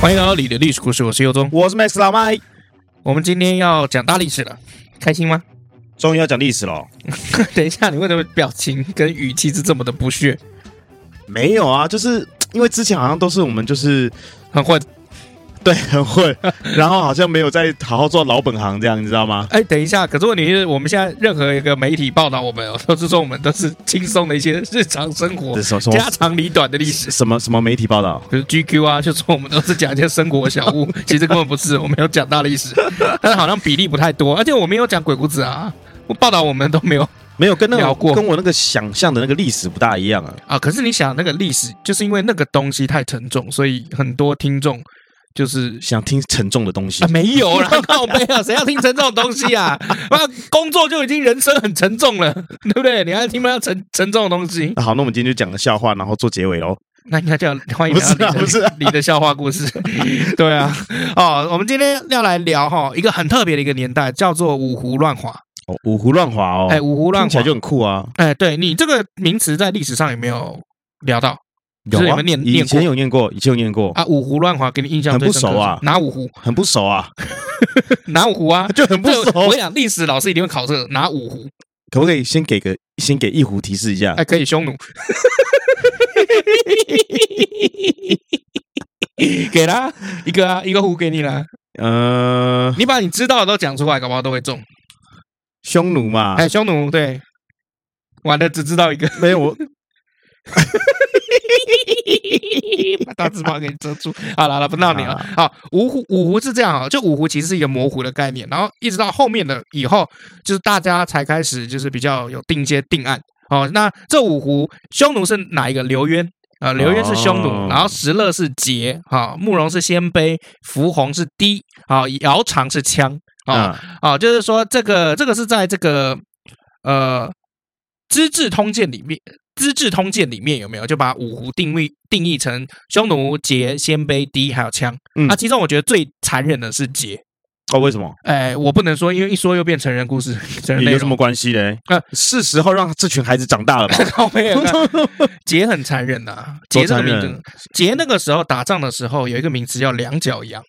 欢迎来到你的历史故事，我是尤忠，我是 Max 老麦。我们今天要讲大历史了，开心吗？终于要讲历史了。等一下，你为什么表情跟语气是这么的不屑？没有啊，就是因为之前好像都是我们就是很混。对，很会，然后好像没有再好好做老本行，这样你知道吗？哎，等一下，可是问题是我们现在任何一个媒体报道我们，都是说我们都是轻松的一些日常生活、家长里短的历史。什么什么媒体报道？就是 GQ 啊，就说我们都是讲一些生活小物，其实根本不是，我们有讲大历史，但是好像比例不太多，而且我们有讲鬼谷子啊，我报道我们都没有没有跟那聊过，跟我那个想象的那个历史不大一样啊啊！可是你想那个历史，就是因为那个东西太沉重，所以很多听众。就是想听沉重的东西啊，没有啦，靠背啊，谁要听沉重的东西啊？啊，工作就已经人生很沉重了，对不对？你还听不到沉沉重的东西？那好，那我们今天就讲个笑话，然后做结尾喽。那应该叫欢迎你的不是你的笑话故事？对啊，哦，我们今天要来聊哈一个很特别的一个年代，叫做五胡乱华。哦，五胡乱华哦，哎，五胡乱华听起来就很酷啊。哎，对你这个名词在历史上有没有聊到？有啊，有念念以前有念过，以前有念过啊。五胡乱华给你印象很不熟啊？哪五胡？很不熟啊？哪五胡啊？就很不熟。我跟你讲，历史老师一定会考这个哪五胡？可不可以先给个先给一胡提示一下？哎，可以，匈奴。给啦，一个啊，一个胡给你啦。呃，你把你知道的都讲出来，搞不好都会中。匈奴嘛？哎，匈奴对。完了，只知道一个，没有我。哈，把大字报给你遮住。好了，了，不闹你了。好，五胡五胡是这样啊，就五胡其实是一个模糊的概念，然后一直到后面的以后，就是大家才开始就是比较有定一些定案。哦，那这五胡，匈奴是哪一个？刘渊啊，刘渊是匈奴，然后石勒是桀，哈，慕容是鲜卑，伏弘是氐，啊，姚苌是羌，啊啊，就是说这个这个是在这个呃《资治通鉴》里面。《资治通鉴》里面有没有就把五胡定位定义成匈奴、羯、鲜卑、氐还有羌？嗯，那其中我觉得最残忍的是桀。哦，为什么？哎，我不能说，因为一说又变成人故事，成人有什么关系嘞？呃，是时候让这群孩子长大了吧？没有，桀很残忍呐。桀这个名字，桀那个时候打仗的时候有一个名词叫两脚羊。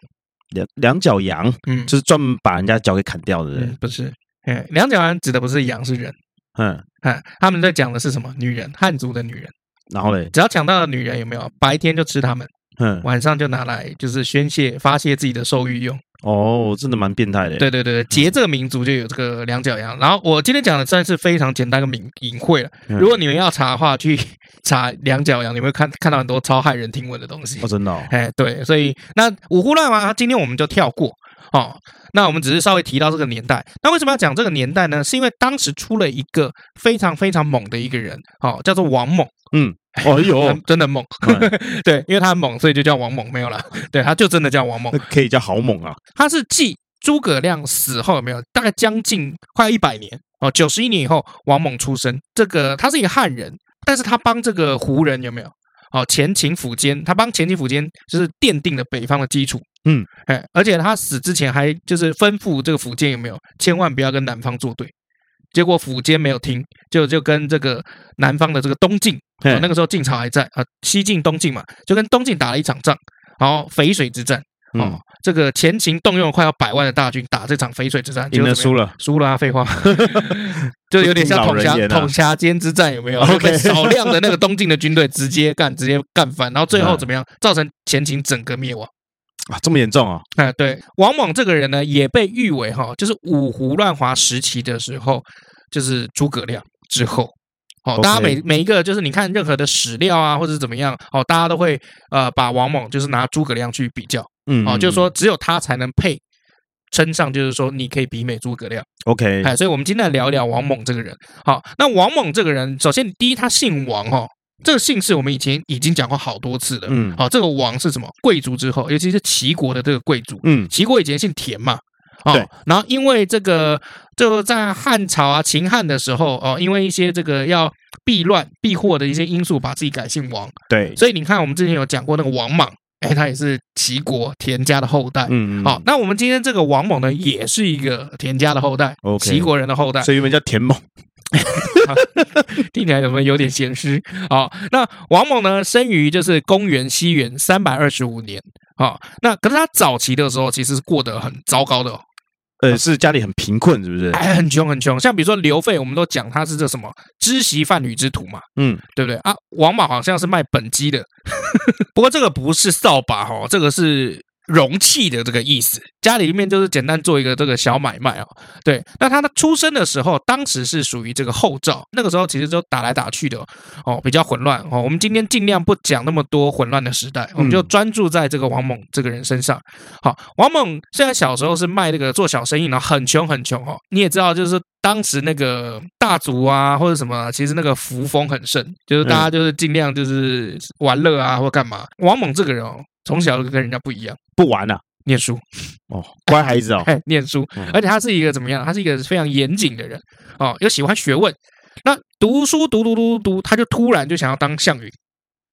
两两脚羊，嗯，就是专门把人家脚给砍掉的人，不是？哎，两脚羊指的不是羊，是人。嗯，哎他们在讲的是什么？女人，汉族的女人。然后嘞，只要抢到的女人有没有？白天就吃他们，嗯，晚上就拿来就是宣泄、发泄自己的兽欲用。哦，真的蛮变态的。对对对，桀这个民族就有这个两脚羊。然后我今天讲的算是非常简单的隐隐晦了。如果你们要查的话，去 查两脚羊，你会看看到很多超骇人听闻的东西。哦，真的。哎，对，所以那五胡乱华，今天我们就跳过。哦，那我们只是稍微提到这个年代。那为什么要讲这个年代呢？是因为当时出了一个非常非常猛的一个人，哦，叫做王猛。嗯，哦呦，真的猛。对，因为他很猛，所以就叫王猛，没有了。对，他就真的叫王猛，可以叫好猛啊。他是继诸葛亮死后有没有？大概将近快一百年哦，九十一年以后，王猛出生。这个他是一个汉人，但是他帮这个胡人有没有？哦，前秦苻坚，他帮前秦苻坚就是奠定了北方的基础。嗯，哎，而且他死之前还就是吩咐这个苻坚有没有，千万不要跟南方作对。结果苻坚没有听，就就跟这个南方的这个东晋，哦，那个时候晋朝还在啊，西晋东晋嘛，就跟东晋打了一场仗，然后淝水之战。哦，这个前秦动用了快要百万的大军打这场淝水之战，赢了输了，输了啊！废话，就有点像统辖统辖间之战，有没有？OK，少量的那个东晋的军队直接干，直接干翻，然后最后怎么样？造成前秦整个灭亡啊！这么严重啊？哎，对，王猛这个人呢，也被誉为哈，就是五胡乱华时期的时候，就是诸葛亮之后。哦，大家每每一个就是你看任何的史料啊，或者是怎么样，哦，大家都会呃把王猛就是拿诸葛亮去比较。嗯，哦，就是说只有他才能配称上，就是说你可以比美诸葛亮。OK，哎，所以我们今天来聊一聊王猛这个人。好，那王猛这个人，首先第一，他姓王哈，这个姓氏我们以前已经讲过好多次了。嗯，好，这个王是什么？贵族之后，尤其是齐国的这个贵族。嗯，齐国以前姓田嘛。对，然后因为这个就在汉朝啊，秦汉的时候哦，因为一些这个要避乱避祸的一些因素，把自己改姓王。对，所以你看，我们之前有讲过那个王莽。哎，他也是齐国田家的后代。嗯，好，那我们今天这个王猛呢，也是一个田家的后代，齐国人的后代，所以原本叫田猛。听起来有没有有点咸湿？好，那王猛呢，生于就是公元西元三百二十五年。好，那可是他早期的时候，其实是过得很糟糕的。呃，是家里很贫困，是不是？哎，很穷很穷。像比如说刘备，我们都讲他是这什么知席贩履之徒嘛，嗯，对不对啊？王莽好像是卖本鸡的，不过这个不是扫把哈，这个是。容器的这个意思，家里面就是简单做一个这个小买卖哦。对，那他的出生的时候，当时是属于这个后赵，那个时候其实就打来打去的哦，比较混乱哦。我们今天尽量不讲那么多混乱的时代，我们就专注在这个王猛这个人身上。好，王猛虽然小时候是卖那个做小生意，然后很穷很穷哦。你也知道，就是当时那个大族啊或者什么，其实那个扶风很盛，就是大家就是尽量就是玩乐啊或干嘛。王猛这个人哦。从小就跟人家不一样，不玩了，念书 哦，乖孩子哦，念书，而且他是一个怎么样？他是一个非常严谨的人哦，又喜欢学问。那读书读读读读，他就突然就想要当项羽，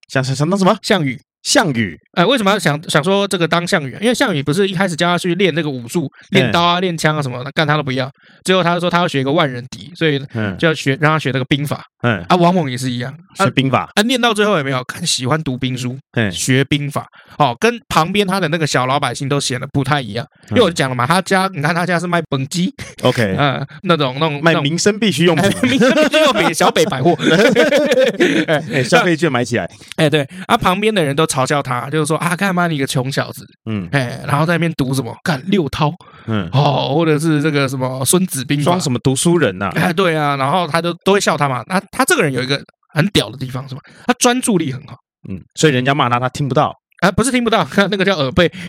想想想当什么？项羽。项羽，哎，为什么要想想说这个当项羽？因为项羽不是一开始叫他去练那个武术，练刀啊、练枪啊什么的，干他都不要。最后他说他要学一个万人敌，所以就要学让他学那个兵法。嗯，啊，王猛也是一样，学兵法。啊，练到最后也没有？看喜欢读兵书，学兵法。哦，跟旁边他的那个小老百姓都显得不太一样。因为我讲了嘛，他家你看他家是卖本鸡，OK，嗯，那种那种卖民生必需用品，民生必需用品，小北百货，哎，消费券买起来。哎，对，啊，旁边的人都嘲笑他，就是说啊，干嘛你一个穷小子，嗯，哎，然后在那边读什么干六韬，嗯，哦，或者是这个什么《孙子兵法》，装什么读书人呐？哎，对啊，然后他就都会笑他嘛。那他这个人有一个很屌的地方是吧？他专注力很好，嗯，所以人家骂他，他听不到。啊，不是听不到，看 那个叫耳背，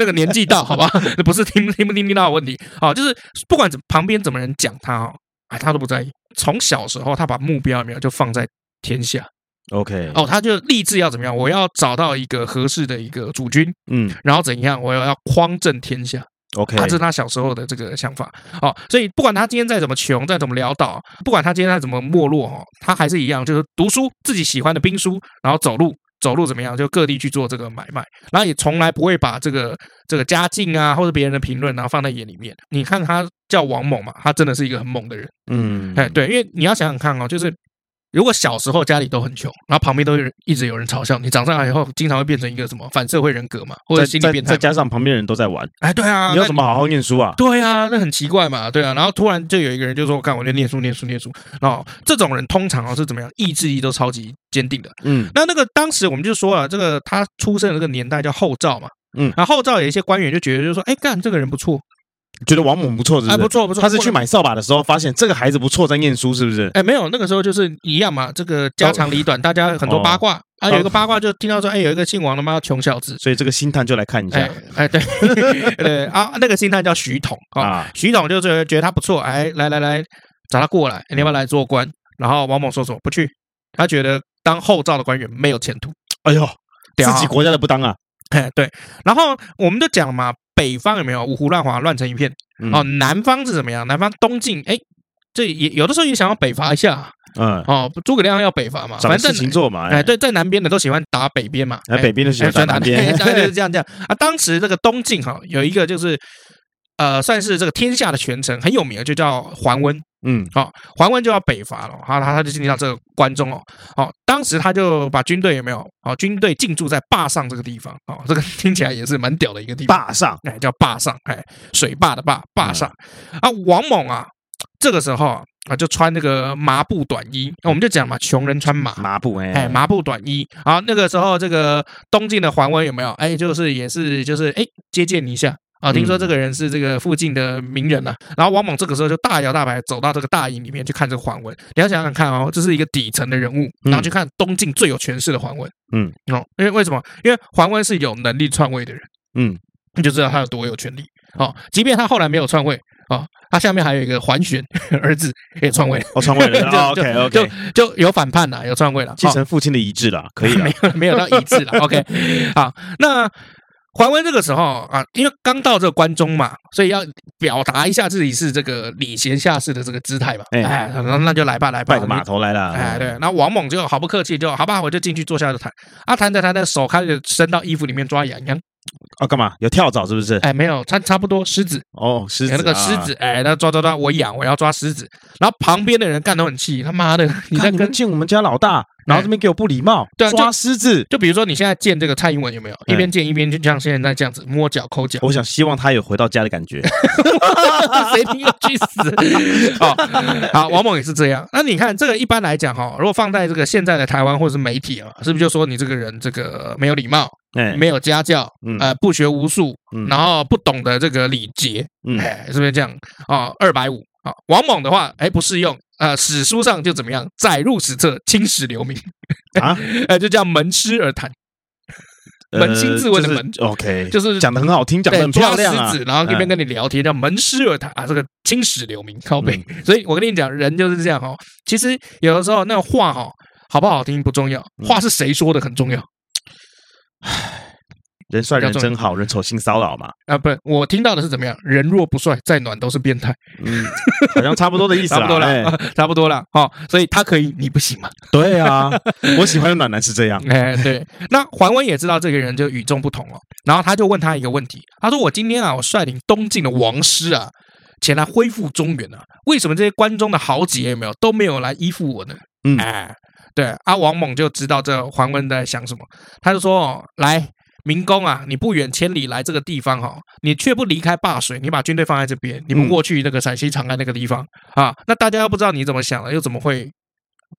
那个年纪大，好吧，那不是听听不听不到的问题，好，就是不管怎旁边怎么人讲他哦，哎，他都不在意。从小时候，他把目标有没有就放在天下，OK，哦，他就立志要怎么样？我要找到一个合适的一个主君，嗯，然后怎样？我要要匡正天下，OK，他这是他小时候的这个想法，哦，所以不管他今天再怎么穷，再怎么潦倒，不管他今天再怎么没落，哈，他还是一样，就是读书，自己喜欢的兵书，然后走路。走路怎么样？就各地去做这个买卖，然后也从来不会把这个这个家境啊，或者别人的评论，然后放在眼里面。你看他叫王猛嘛，他真的是一个很猛的人。嗯，哎，对，因为你要想想看哦，就是。如果小时候家里都很穷，然后旁边都有人一直有人嘲笑你，长大以后经常会变成一个什么反社会人格嘛，或者心理变态，再加上旁边人都在玩，哎，对啊，你要怎么好好念书啊？对啊，那很奇怪嘛，对啊，然后突然就有一个人就说：“我看我就念书，念书，念书。”然后这种人通常哦是怎么样？意志力都超级坚定的。嗯，那那个当时我们就说了，这个他出生的这个年代叫后赵嘛，嗯，然后后赵有一些官员就觉得，就说：“哎，干这个人不错。”觉得王猛不错，是不是？哎，不错不错。他是去买扫把的时候，发现这个孩子不错，在念书，是不是？哎，没有，那个时候就是一样嘛。这个家长里短，大家很多八卦啊。有一个八卦就听到说，哎，有一个姓王的嘛，穷小子。所以这个星探就来看一下。哎，对 对啊，那个星探叫徐统啊。徐统就觉得觉得他不错，哎，来来来，找他过来，你要不要来做官？然后王猛说什么不去，他觉得当后赵的官员没有前途。哎呦，自己国家的不当啊。哎，对。然后我们就讲嘛。北方有没有五胡乱华，乱成一片？哦，南方是怎么样？南方东晋，哎，这也有的时候也想要北伐一下，嗯，哦，诸葛亮要北伐嘛，反正事情做嘛，哎，对，在南边的都喜欢打北边嘛，哎，北边的喜欢打南边，就是这样这样 啊。当时这个东晋哈，有一个就是呃，算是这个天下的权臣，很有名的，就叫桓温。嗯，好，桓温就要北伐了，他他他就进入到这个关中哦，好，当时他就把军队有没有？哦，军队进驻在坝上这个地方，哦，这个 听起来也是蛮屌的一个地方。坝上，哎，叫坝上，哎，水坝的坝，坝上。啊，王猛啊，这个时候啊，就穿那个麻布短衣，那我们就讲嘛，穷人穿麻麻布，哎，麻布短衣。啊，那个时候这个东晋的桓温有没有？哎，就是也是就是哎，接见你一下。啊，听说这个人是这个附近的名人呐、啊，然后王猛这个时候就大摇大摆走到这个大营里面去看这个桓温。你要想想看哦，这是一个底层的人物，然后去看东晋最有权势的桓温。嗯，哦，因为为什么？因为桓温是有能力篡位的人。嗯，你就知道他有多有权力。哦，即便他后来没有篡位，哦，他下面还有一个桓玄 儿子也篡位，哦，篡位了。就 OK OK，就就有反叛了，有篡位了，继承父亲的遗志了，可以了，没有没有到遗志了。OK，好，那。桓温这个时候啊，因为刚到这个关中嘛，所以要表达一下自己是这个礼贤下士的这个姿态嘛。哎，哎那那就来吧，来吧，拜个码头来了。哎，对。然后王猛就毫不客气，就好吧，我就进去坐下就谈。啊，谈着谈着，手开始伸到衣服里面抓痒痒。啊，干嘛？有跳蚤是不是？哎，没有，差差不多狮子。哦，狮子，那个狮子，哎，那抓抓抓，我痒，我要抓狮子。然后旁边的人干得很气，他妈的，你在跟进我们家老大，然后这边给我不礼貌，对，啊抓狮子。就比如说你现在见这个蔡英文有没有？一边见一边就像现在这样子摸脚抠脚。我想希望他有回到家的感觉。谁听要去死？好，好，王猛也是这样。那你看这个一般来讲哈，如果放在这个现在的台湾或者是媒体啊，是不是就说你这个人这个没有礼貌？没有家教，呃，不学无术，然后不懂得这个礼节，哎，是不是这样啊？二百五啊，王猛的话，哎，不适用，呃，史书上就怎么样，载入史册，青史留名啊，呃，就叫门师而谈，扪心自问的门，OK，就是讲的很好听，讲的很漂亮啊，然后一边跟你聊天，叫门师而谈啊，这个青史留名，靠北。所以我跟你讲，人就是这样哦。其实有的时候那个话哈，好不好听不重要，话是谁说的很重要。唉，人帅人真好，人丑性骚扰嘛？啊，不，我听到的是怎么样？人若不帅，再暖都是变态。嗯，好像差不多的意思，差不多了，欸、差不多了。哦，所以他可以，你不行嘛？对啊，我喜欢的暖男是这样。哎，对。那桓温也知道这个人就与众不同了，然后他就问他一个问题，他说：“我今天啊，我率领东晋的王师啊，前来恢复中原啊，为什么这些关中的豪杰有没有都没有来依附我呢？”嗯，哎。对，阿、啊、王猛就知道这桓温在想什么，他就说：“哦，来，明公啊，你不远千里来这个地方哈，你却不离开灞水，你把军队放在这边，你不过去那个陕西长安那个地方啊，那大家又不知道你怎么想了，又怎么会？”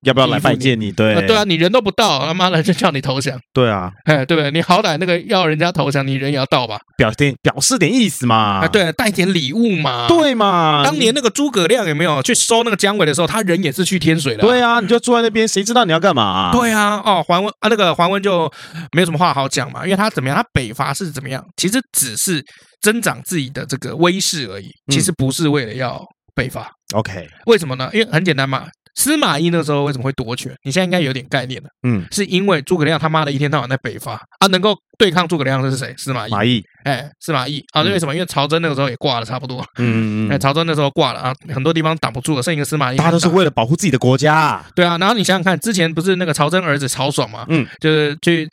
要不要来拜见你？对，对啊，你人都不到，他妈的就叫你投降。对啊，哎，对不对？你好歹那个要人家投降，你人也要到吧？表点表示点意思嘛？啊，对，带点礼物嘛？对嘛？当年那个诸葛亮有没有去收那个姜维的时候，他人也是去天水的。对啊，你就坐在那边，谁知道你要干嘛？对啊，哦，桓温啊，那个桓温就没有什么话好讲嘛，因为他怎么样？他北伐是怎么样？其实只是增长自己的这个威势而已，其实不是为了要北伐。OK，为什么呢？因为很简单嘛。司马懿那时候为什么会夺权？你现在应该有点概念了。嗯，是因为诸葛亮他妈的一天到晚在北伐啊，能够对抗诸葛亮的是谁？司马懿。马懿，哎，司马懿啊，为什么？因为曹真那个时候也挂了，差不多。嗯。哎，曹真那时候挂了啊，很多地方挡不住了，剩一个司马懿。他都是为了保护自己的国家。对啊，然后你想想看，之前不是那个曹真儿子曹爽嘛？嗯，就是去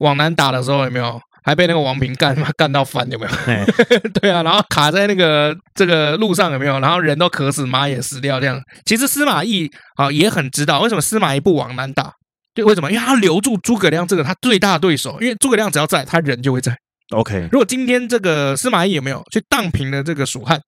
往南打的时候，有没有？还被那个王平干 干到翻，有没有？对啊，然后卡在那个这个路上，有没有？然后人都渴死，马也死掉，这样。其实司马懿啊也很知道为什么司马懿不往南打，就为什么？因为他留住诸葛亮这个他最大的对手，因为诸葛亮只要在，他人就会在。OK，如果今天这个司马懿有没有去荡平了这个蜀汉？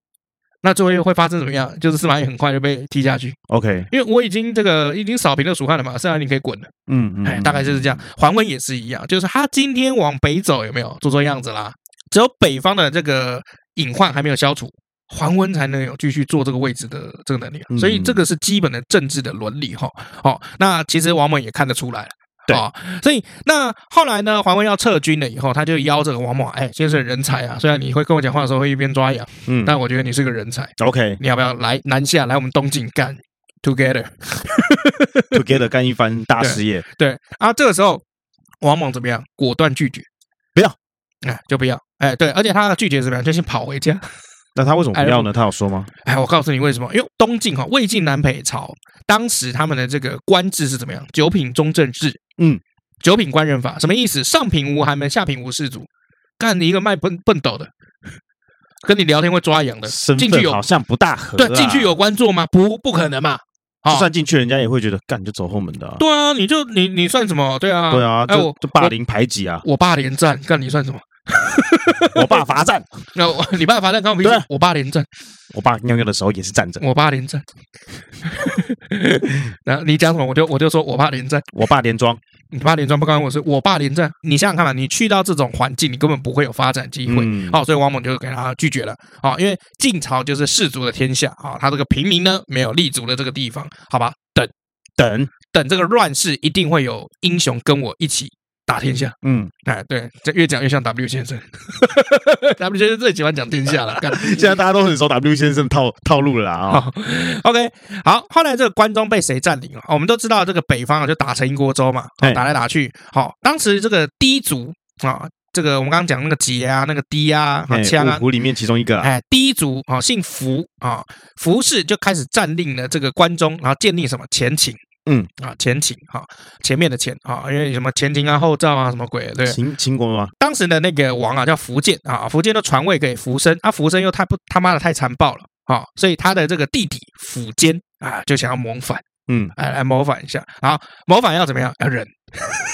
那最后又会发生怎么样？就是司马懿很快就被踢下去。OK，因为我已经这个已经扫平了蜀汉了嘛，剩下你可以滚了。嗯嗯，哎，大概就是这样。桓温也是一样，就是他今天往北走，有没有做做样子啦？只有北方的这个隐患还没有消除，桓温才能有继续做这个位置的这个能力。所以这个是基本的政治的伦理哈。好，那其实王猛也看得出来。对啊，所以那后来呢，桓温要撤军了以后，他就邀这个王猛，哎，先生人才啊，虽然你会跟我讲话的时候会一边抓痒，嗯，但我觉得你是个人才。OK，你要不要来南下来我们东晋干 together，together 干一番大事业？对啊，这个时候王猛怎么样？果断拒绝，不要，哎，就不要，哎，对，而且他的拒绝怎么样？就先跑回家。那他为什么不要呢？他有说吗？哎，我告诉你为什么？因为东晋哈，魏晋南北朝当时他们的这个官制是怎么样？九品中正制。嗯，九品官人法什么意思？上品无寒门，下品无士族。干你一个卖笨笨斗的，跟你聊天会抓痒的，进去有好像不大合。对，进去有官做吗？不，不可能嘛。就算进去，人家也会觉得干你就走后门的。对啊，你就你你算什么？对啊，对啊，就就霸凌排挤啊。我霸连战，干你算什么？我爸罚站，那我你爸罚站，刚我对，我爸连战，我爸尿尿的时候也是站着。我爸连战，然后你讲什么，我就我就说我爸连战，我爸连庄，你爸连庄不关我事，我爸连战。你想想看嘛，你去到这种环境，你根本不会有发展机会。好，所以王猛就给他拒绝了。好，因为晋朝就是士族的天下啊，他这个平民呢没有立足的这个地方，好吧？等等等，这个乱世一定会有英雄跟我一起。打天下，嗯，哎，对，这越讲越像 W 先生，W 先生最喜欢讲天下了。现在大家都很熟 W 先生套套路了啊、哦。OK，好，后来这个关中被谁占领了？我们都知道这个北方啊，就打成一锅粥嘛，打来打去。好，当时这个氐族啊，这个我们刚刚讲那个节啊，那个低啊，枪啊，五胡里面其中一个，哎，第一族啊，姓符啊，符氏就开始占领了这个关中，然后建立什么前秦，嗯啊，前秦哈，前面的前啊，因为什么前秦啊，后赵啊，什么鬼，对，秦秦国吗？当时的那个王啊，叫苻建啊，苻建都传位给苻生，啊，苻生又太不他妈的太残暴了啊，所以他的这个弟弟苻坚啊，就想要谋反。嗯，来来谋反一下啊！谋反要怎么样？要忍，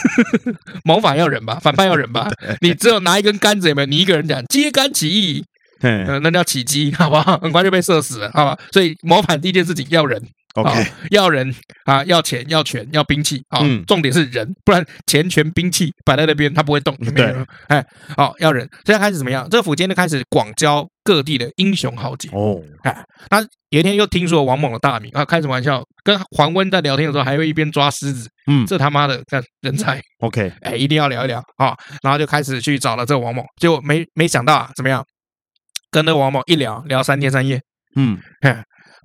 谋反要忍吧，反叛要忍吧。你只有拿一根杆子，有没有？你一个人讲揭竿起义，嗯，那叫起义，好不好？很快就被射死了，好吧？所以谋反第一件事情要忍，OK，要人啊，要钱，要权，要兵器啊。重点是人，不然钱权兵器摆在那边，他不会动，有没有？哎，好，要人。现在开始怎么样？这个苻坚就开始广交各地的英雄豪杰哦，哎，他。有一天又听说王猛的大名啊，开什么玩笑？跟桓温在聊天的时候，还会一边抓狮子。嗯，这他妈的看人才。OK，哎，一定要聊一聊啊。然后就开始去找了这个王猛，结果没没想到啊，怎么样？跟那个王猛一聊聊三天三夜，嗯，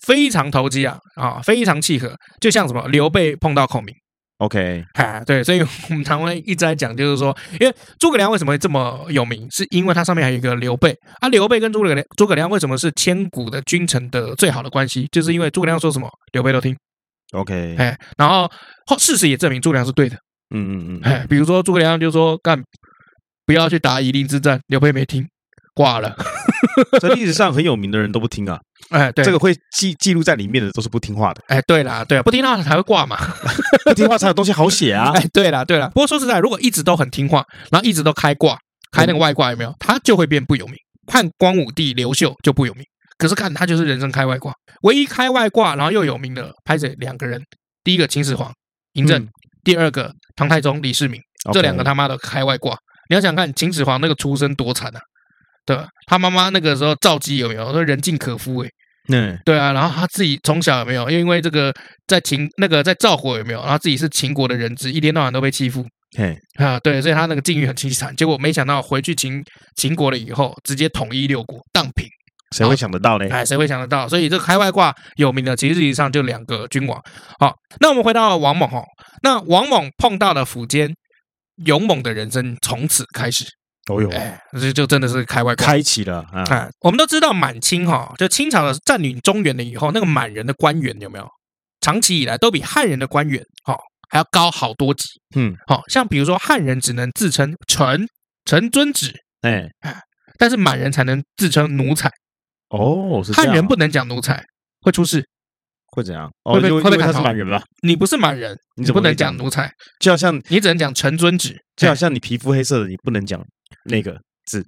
非常投机啊啊，非常契合，就像什么刘备碰到孔明。OK，哎，对，所以我们常会一直在讲，就是说，因为诸葛亮为什么会这么有名，是因为他上面还有一个刘备啊。刘备跟诸葛亮，诸葛亮为什么是千古的君臣的最好的关系？就是因为诸葛亮说什么，刘备都听。OK，哎，然后后事实也证明诸葛亮是对的。嗯嗯嗯，哎，比如说诸葛亮就说干，不要去打夷陵之战，刘备没听。挂了，在历史上很有名的人都不听啊。哎，对，这个会记记录在里面的都是不听话的。哎，对啦，对，不听话才会挂嘛，不听话才有东西好写啊。哎，对啦，对啦。不过说实在，如果一直都很听话，然后一直都开挂，开那个外挂有没有？他就会变不有名。看光武帝刘秀就不有名，可是看他就是人生开外挂，唯一开外挂然后又有名的，拍着两个人，第一个秦始皇嬴政，第二个唐太宗李世民，这两个他妈的开外挂。你要想看秦始皇那个出身多惨啊！对，他妈妈那个时候赵姬有没有说人尽可夫？哎，嗯，对啊，然后他自己从小有没有？因为这个在秦那个在赵国有没有？然后自己是秦国的人质，一天到晚都被欺负，嘿啊，对，所以他那个境遇很凄惨。结果没想到回去秦秦国了以后，直接统一六国，荡平。谁会想得到呢？哎，谁会想得到？所以这个开外挂有名的，其实实际上就两个君王。好，那我们回到王猛哈，那王猛碰到了苻坚，勇猛的人生从此开始。都有，哎，这就真的是开外挂，开启了啊！哎，我们都知道满清哈，就清朝的占领中原了以后，那个满人的官员有没有？长期以来都比汉人的官员哈还要高好多级。嗯，好像比如说汉人只能自称臣，臣遵旨，哎哎，但是满人才能自称奴才。哦，汉人不能讲奴才，会出事，会怎样？会被会被。他是满人吧？你不是满人，你不能讲奴才，就好像你只能讲臣遵旨，就好像你皮肤黑色的，你不能讲。那个字，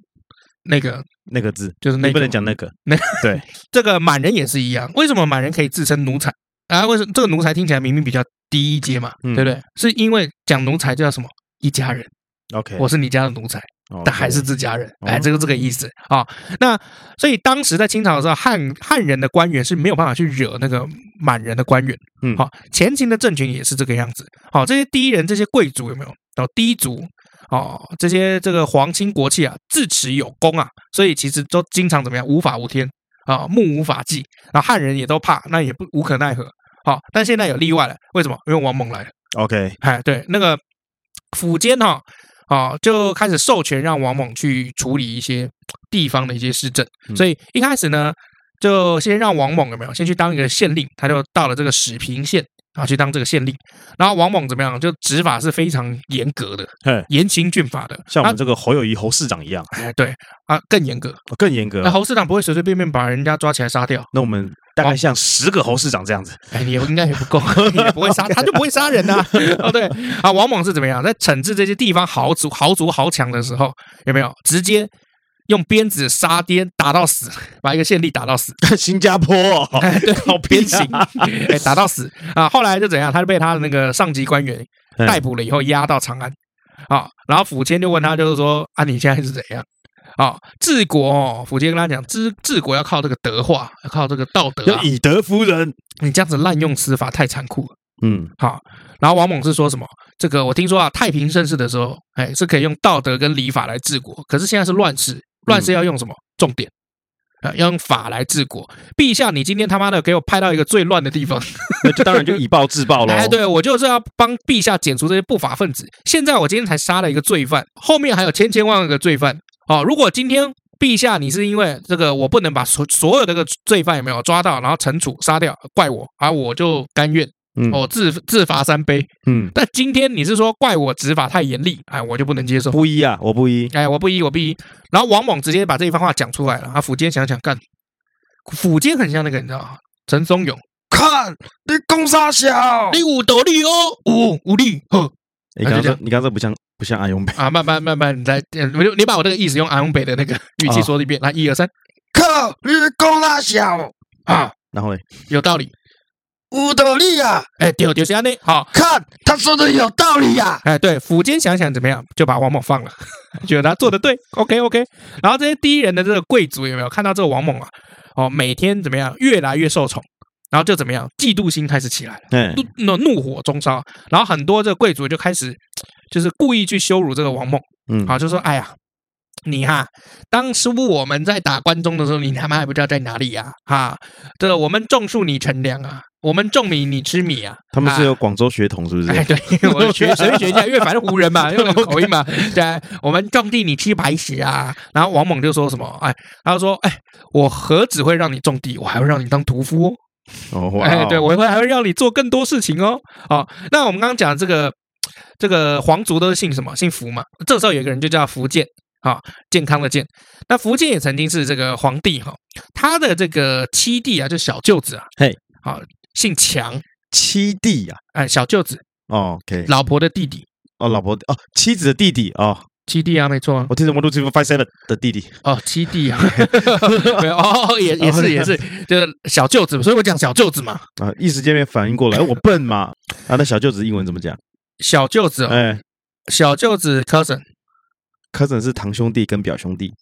那个那个字，就是那不能讲那个。那对这个满人也是一样。为什么满人可以自称奴才啊？为什么这个奴才听起来明明比较低一阶嘛？嗯、对不对？是因为讲奴才叫什么？一家人。OK，我是你家的奴才但还是自家人。哎，这个这个意思啊、哦。那所以当时在清朝的时候，汉汉人的官员是没有办法去惹那个满人的官员。嗯，好、哦，前秦的政权也是这个样子。好、哦，这些第一人，这些贵族有没有？哦，低族。哦，这些这个皇亲国戚啊，自持有功啊，所以其实都经常怎么样，无法无天啊，目无法纪。然后汉人也都怕，那也不无可奈何。好，但现在有例外了，为什么？因为王猛来了。OK，哎，对，那个苻坚哈啊，就开始授权让王猛去处理一些地方的一些市政。所以一开始呢，就先让王猛有没有先去当一个县令，他就到了这个始平县。啊，去当这个县令，然后王猛怎么样？就执法是非常严格的，严刑峻法的，像我们这个侯友谊侯市长一样。哎，对啊，更严格，更严格。那侯市长不会随随便便把人家抓起来杀掉。那我们大概像十个侯市长这样子，哎，也应该也不够，也不会杀，他就不会杀人呐。哦，对啊，王猛是怎么样？在惩治这些地方豪族、豪族豪强的时候，有没有直接？用鞭子杀癫打到死，把一个县令打到死。新加坡、哦，对，好鞭刑，哎，打到死啊！后来就怎样？他就被他的那个上级官员逮捕了，以后押到长安啊。然后苻坚就问他，就是说啊，你现在是怎样啊？治国哦，苻坚跟他讲，治治国要靠这个德化，要靠这个道德、啊，要以德服人。你这样子滥用司法太残酷了。嗯，好。然后王猛是说什么？这个我听说啊，太平盛世的时候，哎，是可以用道德跟礼法来治国，可是现在是乱世。乱世要用什么？重典，啊，要用法来治国。陛下，你今天他妈的给我派到一个最乱的地方，那就当然就以暴制暴喽。哎，对，我就是要帮陛下剪除这些不法分子。现在我今天才杀了一个罪犯，后面还有千千万万个罪犯。哦，如果今天陛下你是因为这个我不能把所所有的这个罪犯有没有抓到，然后惩处杀掉，怪我，而、啊、我就甘愿。嗯，哦，自自罚三杯。嗯，但今天你是说怪我执法太严厉，哎，我就不能接受。不依啊，我不依。哎，我不依，我不依。然后王猛直接把这一番话讲出来了。啊，苻坚想想干，苻坚很像那个你知道吗？陈松勇，看你攻杀小，你有道理哦，无无力。呵，你刚刚你刚刚不像不像阿勇北啊？慢慢慢慢，你再我就你把我这个意思用阿勇北的那个语气说一遍。来，一二三，靠，你攻杀小啊？然后嘞？有道理。有道理呀！哎，丢丢下呢？好看，他说的有道理呀！哎，对，苻坚想想怎么样，就把王猛放了，觉得他做的对。OK OK。然后这些第一人的这个贵族有没有看到这个王猛啊？哦，每天怎么样，越来越受宠，然后就怎么样，嫉妒心开始起来了，嗯，怒怒火中烧。然后很多这个贵族就开始就是故意去羞辱这个王猛，嗯，好，就说哎呀。你哈，当初我们在打关中的时候，你他妈还不知道在哪里呀？哈，这个我们种树你乘凉啊，我们种米你吃米啊。他们是有广州血统是不是？哎，对，我学随便学一下，因为反正湖人嘛，用口音嘛。对，我们种地你吃白食啊。然后王猛就说什么？哎，他说，哎，我何止会让你种地，我还会让你当屠夫哦。哦，哎，对，我会还会让你做更多事情哦。好，那我们刚刚讲这个这个皇族都是姓什么？姓福嘛。这时候有一个人就叫福建。啊，健康的健，那福建也曾经是这个皇帝哈，他的这个七弟啊，就小舅子啊，嘿，好，姓强，七弟呀，哎，小舅子，哦，OK，老婆的弟弟，哦，老婆哦，妻子的弟弟哦，七弟啊，没错，我听什么都是 five seven 的弟弟，哦，七弟啊，没 有哦，也也是也是，就是小舅子，所以我讲小舅子嘛，啊，一时间没反应过来，我笨嘛，啊，那小舅子英文怎么讲？小舅子，哎，小舅子 cousin。cousin 是堂兄弟跟表兄弟，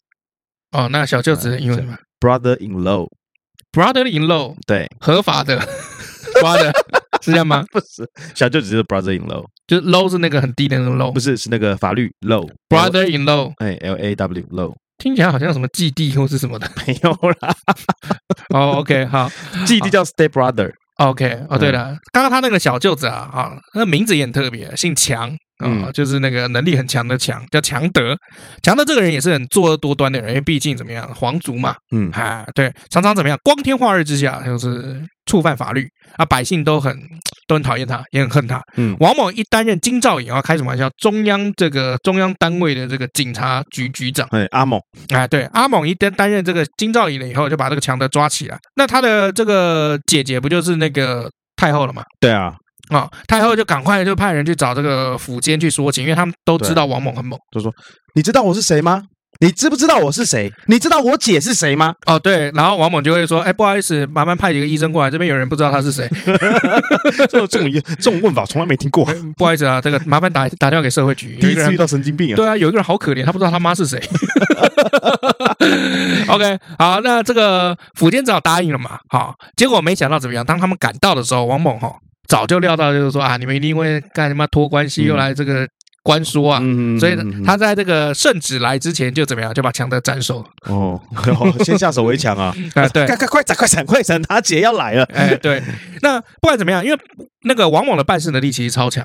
哦，那小舅子英文什么？brother in law，brother in law，对，合法的 brother 是这样吗？不是，小舅子是 brother in law，就是 low 是那个很低的那个 low，不是，是那个法律 low，brother in law，哎，L A W low，听起来好像什么继弟或是什么的，没有啦。哦，OK，好，继弟叫 step brother，OK，哦，对了，刚刚他那个小舅子啊，啊，那名字也很特别，姓强。啊、哦，就是那个能力很强的强，叫强德。强德这个人也是很作恶多端的人，因为毕竟怎么样，皇族嘛，嗯，啊，对，常常怎么样，光天化日之下就是触犯法律啊，百姓都很都很讨厌他，也很恨他。嗯，王某一担任京兆尹啊，开什么玩笑？中央这个中央单位的这个警察局局长，哎，阿猛，哎，对，阿猛一担担任这个京兆尹了以后，就把这个强德抓起来。那他的这个姐姐不就是那个太后了吗？对啊。啊、哦！太后就赶快就派人去找这个苻坚去说情，因为他们都知道王猛很猛，就说：“你知道我是谁吗？你知不知道我是谁？你知道我姐是谁吗？”哦，对，然后王猛就会说：“哎，不好意思，麻烦派几个医生过来，这边有人不知道他是谁。”这种这种这种问法从来没听过。不好意思啊，这个麻烦打打电话给社会局。第一次遇到神经病啊！对啊，有一个人好可怜，他不知道他妈是谁。OK，好，那这个苻坚只好答应了嘛。好，结果没想到怎么样？当他们赶到的时候，王猛哈。早就料到，就是说啊，你们一定会干什么托关系，又来这个关说啊，嗯、所以他在这个圣旨来之前就怎么样，就把强德斩首哦，先下手为强啊！啊，对，快快快斩快斩快斩，他姐要来了！哎，对，那不管怎么样，因为那个王猛的办事能力其实超强，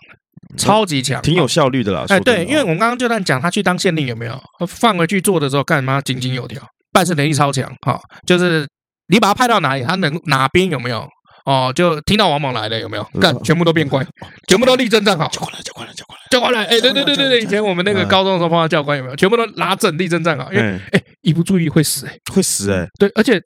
超级强，挺有效率的啦。哎，对，因为我们刚刚就在讲他去当县令有没有放回去做的时候干什么井井有条，办事能力超强哈，就是你把他派到哪里，他能哪边有没有？哦，就听到王莽来了，有没有？干，全部都变乖，全部都立正站好。教官来，教官来，教官来，教官来！哎，对对对对对，以前我们那个高中的时候碰到教官有没有？全部都拉正立正站好，因为哎，一不注意会死，哎，会死，哎，对，而且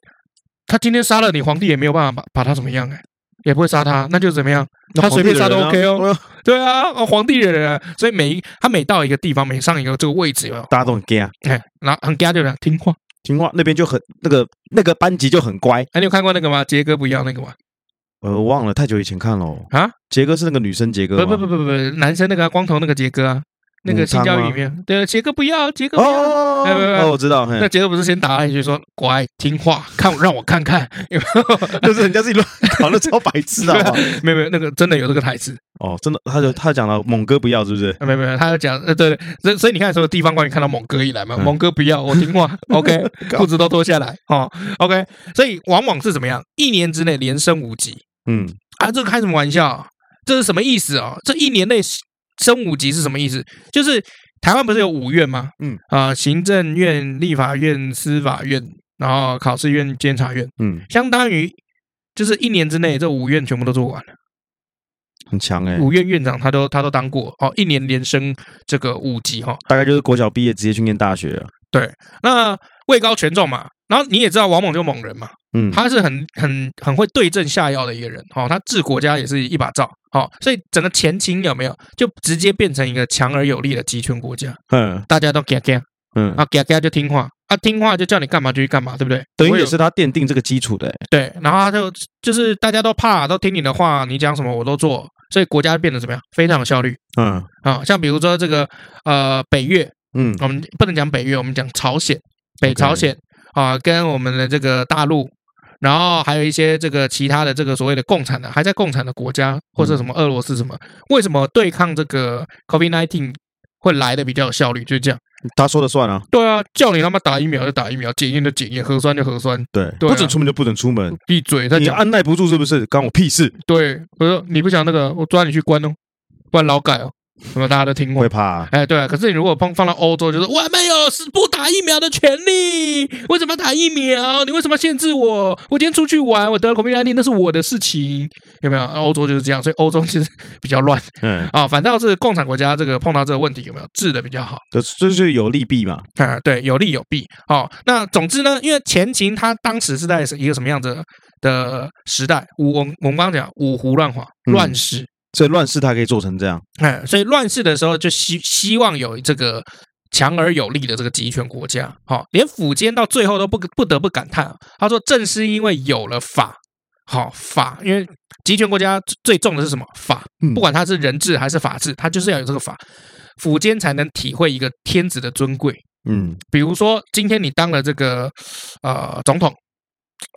他今天杀了你，皇帝也没有办法把把他怎么样，哎，也不会杀他，那就怎么样？他随便杀都 OK 哦。对啊，皇帝的人，所以每他每到一个地方，每上一个这个位置，有没有？大家都很惊，哎，然后很惊就这样听话，听话，那边就很那个那个班级就很乖。哎，你有看过那个吗？杰哥不一样那个吗？呃，我忘了，太久以前看了啊。杰哥是那个女生杰哥，不不不不不，男生那个光头那个杰哥啊。那个性教育里面，对，杰哥不要，杰哥不要，哦，哦，我知道，那杰哥不是先打下去说乖听话，看让我看看，有没有？就是人家自己乱搞的超白痴的，没有没有，那个真的有这个台词哦，真的，他就他讲了猛哥不要，是不是？没有没有，他就讲，呃，对对，所以所以你看，所有地方官员看到猛哥一来嘛，猛哥不要，我听话，OK，裤子都脱下来，哦，OK，所以往往是怎么样？一年之内连升五级，嗯，啊，这个开什么玩笑？这是什么意思啊？这一年内。升五级是什么意思？就是台湾不是有五院吗？嗯啊、呃，行政院、立法院、司法院，然后考试院、监察院，嗯，相当于就是一年之内这五院全部都做完了，很强哎、欸。五院院长他都他都当过哦，一年连升这个五级哈，大概就是国小毕业直接去念大学了。对，那位高权重嘛。然后你也知道王猛就猛人嘛，嗯，他是很很很会对症下药的一个人，哦，他治国家也是一把照，哦，所以整个前秦有没有就直接变成一个强而有力的集权国家，嗯，大家都给给，嗯，啊给给就听话，啊听话就叫你干嘛就去干嘛，对不对？等于也是他奠定这个基础的，对，然后他就就是大家都怕，都听你的话，你讲什么我都做，所以国家变得怎么样？非常有效率，嗯，啊，像比如说这个呃北越，嗯，我们不能讲北越，我们讲朝鲜，北朝鲜。啊，跟我们的这个大陆，然后还有一些这个其他的这个所谓的共产的，还在共产的国家或者什么俄罗斯什么，为什么对抗这个 COVID-19 会来的比较有效率？就是这样，他说了算啊。对啊，叫你他妈打疫苗就打疫苗，检验就检验，核酸就核酸。对，对啊、不准出门就不准出门。闭嘴！他讲，你按耐不住是不是？关我屁事。对，我说你不想那个，我抓你去关哦，不然劳改哦。什么大家都听过？会怕、啊？哎，对啊。可是你如果放放到欧洲，就是我没有是不打疫苗的权利。为什么要打疫苗？你为什么限制我？我今天出去玩，我得了 COVID-19，那是我的事情，有没有？欧洲就是这样，所以欧洲其实比较乱。嗯啊，反倒是共产国家这个碰到这个问题，有没有治的比较好？这就是有利弊嘛。啊，对，有利有弊。哦，那总之呢，因为前秦他当时是在一个什么样子的时代？五我我们刚刚讲五胡乱华，乱世。嗯所以乱世他可以做成这样，哎，所以乱世的时候就希希望有这个强而有力的这个集权国家，好，连苻坚到最后都不不得不感叹，他说正是因为有了法，好法，因为集权国家最重的是什么？法，不管他是人治还是法治，他就是要有这个法，苻坚才能体会一个天子的尊贵，嗯，比如说今天你当了这个呃总统，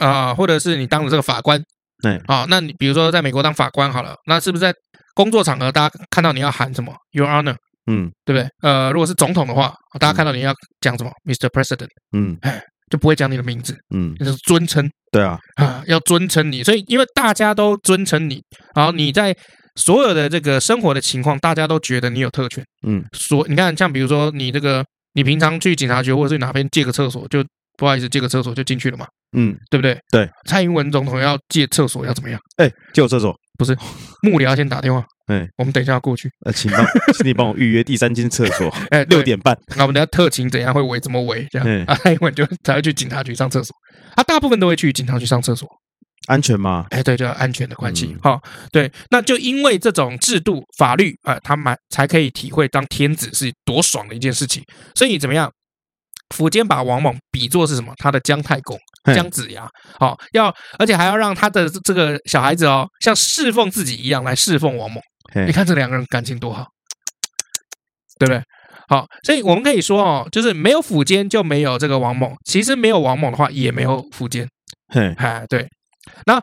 啊，或者是你当了这个法官。对啊，那你比如说在美国当法官好了，那是不是在工作场合大家看到你要喊什么？Your Honor，嗯，对不对？呃，如果是总统的话，大家看到你要讲什么？Mr. President，嗯，哎，就不会讲你的名字，嗯，就是尊称，对啊，啊，要尊称你，所以因为大家都尊称你，然后你在所有的这个生活的情况，大家都觉得你有特权，嗯，所你看像比如说你这个你平常去警察局或者是哪边借个厕所就。不好意思，借个厕所就进去了嘛？嗯，对不对？对，蔡英文总统要借厕所要怎么样？哎，借我厕所不是 幕僚要先打电话。哎，我们等一下要过去。呃，请帮，请你帮我预约第三间厕所。哎，六点半。那我们等下特勤怎样会围？怎么围？这样啊？蔡英文就才会去警察局上厕所。他大部分都会去警察局上厕所，安全吗？哎，对，就安全的关系。好，对，那就因为这种制度法律啊，他们才可以体会当天子是多爽的一件事情。所以怎么样？苻坚把王猛比作是什么？他的姜太公、姜子牙，好、哦、要，而且还要让他的这个小孩子哦，像侍奉自己一样来侍奉王猛。你看这两个人感情多好，对不对？好，所以我们可以说哦，就是没有苻坚就没有这个王猛。其实没有王猛的话，也没有苻坚。嘿，哎，对。那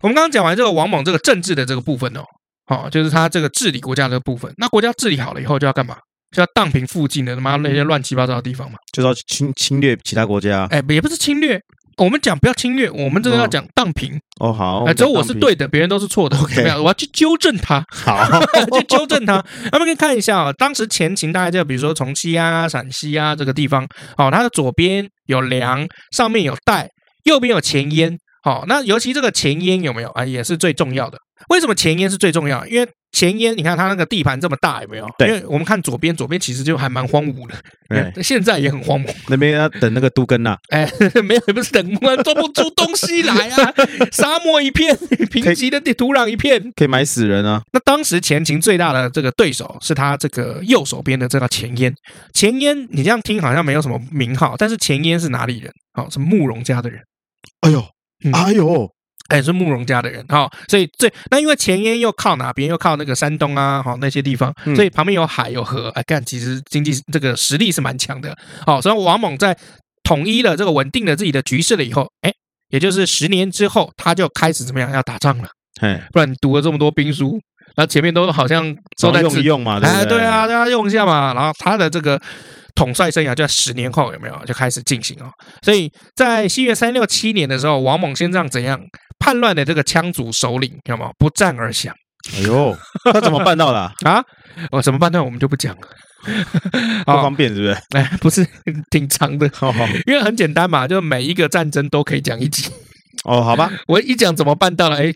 我们刚刚讲完这个王猛这个政治的这个部分哦，好，就是他这个治理国家的部分。那国家治理好了以后，就要干嘛？就要荡平附近的他妈那些乱七八糟的地方嘛，就是要侵侵略其他国家。哎，也不是侵略，我们讲不要侵略，我们这个要讲荡平。哦，好，哎，只有我是对的，别人都是错的。OK，我要去纠正他。好，去纠正他。那么可以看一下啊，当时前秦大概就比如说从西安啊、陕西啊这个地方，哦，它的左边有梁，上面有带，右边有前燕。好，那尤其这个前燕有没有啊？也是最重要的。为什么前燕是最重要？因为前燕，你看它那个地盘这么大，有没有？对，因为我们看左边，左边其实就还蛮荒芜的，对，现在也很荒芜。那边要等那个都根呐，哎，没有，不是等，种不出东西来啊，沙漠一片，贫瘠的土壤一片，可以埋死人啊。那当时前秦最大的这个对手是他这个右手边的这个前燕。前燕，你这样听好像没有什么名号，但是前燕是哪里人？哦，是慕容家的人。哎呦，哎呦。哎，是慕容家的人哈，所以这那因为前燕又靠哪边？又靠那个山东啊，好那些地方，所以旁边有海有河，哎，干其实经济这个实力是蛮强的。好，所以王猛在统一了这个稳定了自己的局势了以后，哎，也就是十年之后，他就开始怎么样要打仗了。哎，不然你读了这么多兵书，那前面都好像都在用一用嘛，对不对？哎，对啊，大家用一下嘛。然后他的这个。统帅生涯就在十年后有没有就开始进行哦？所以在西元三六七年的时候，王猛先生怎样叛乱的这个羌族首领，有没有不战而降？哎呦，他怎么办到的 啊？啊我怎么办到？我们就不讲了，不方便是不是？哎，不是，挺长的，因为很简单嘛，就每一个战争都可以讲一集。哦，好吧，我一讲怎么办到了？哎。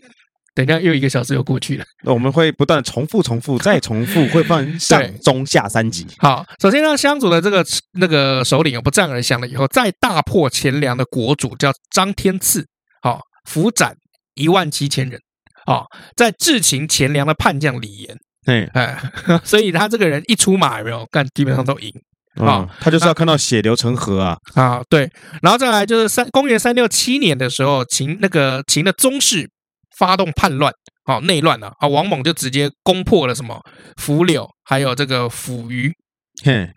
等一下，又一个小时又过去了。那我们会不断重复、重复、再重复，会分上中下三集。好，首先让羌族的这个那个首领不战而降了以后，再大破前凉的国主叫张天赐，好，伏斩一万七千人，啊，在智擒钱粮的叛将李严，哎哎，所以他这个人一出马有没有干，基本上都赢啊、嗯。他就是要看到血流成河啊啊！对，然后再来就是三公元三六七年的时候，秦那个秦的宗室。发动叛乱，哦内乱了啊！王猛就直接攻破了什么伏柳，还有这个扶余，嘿，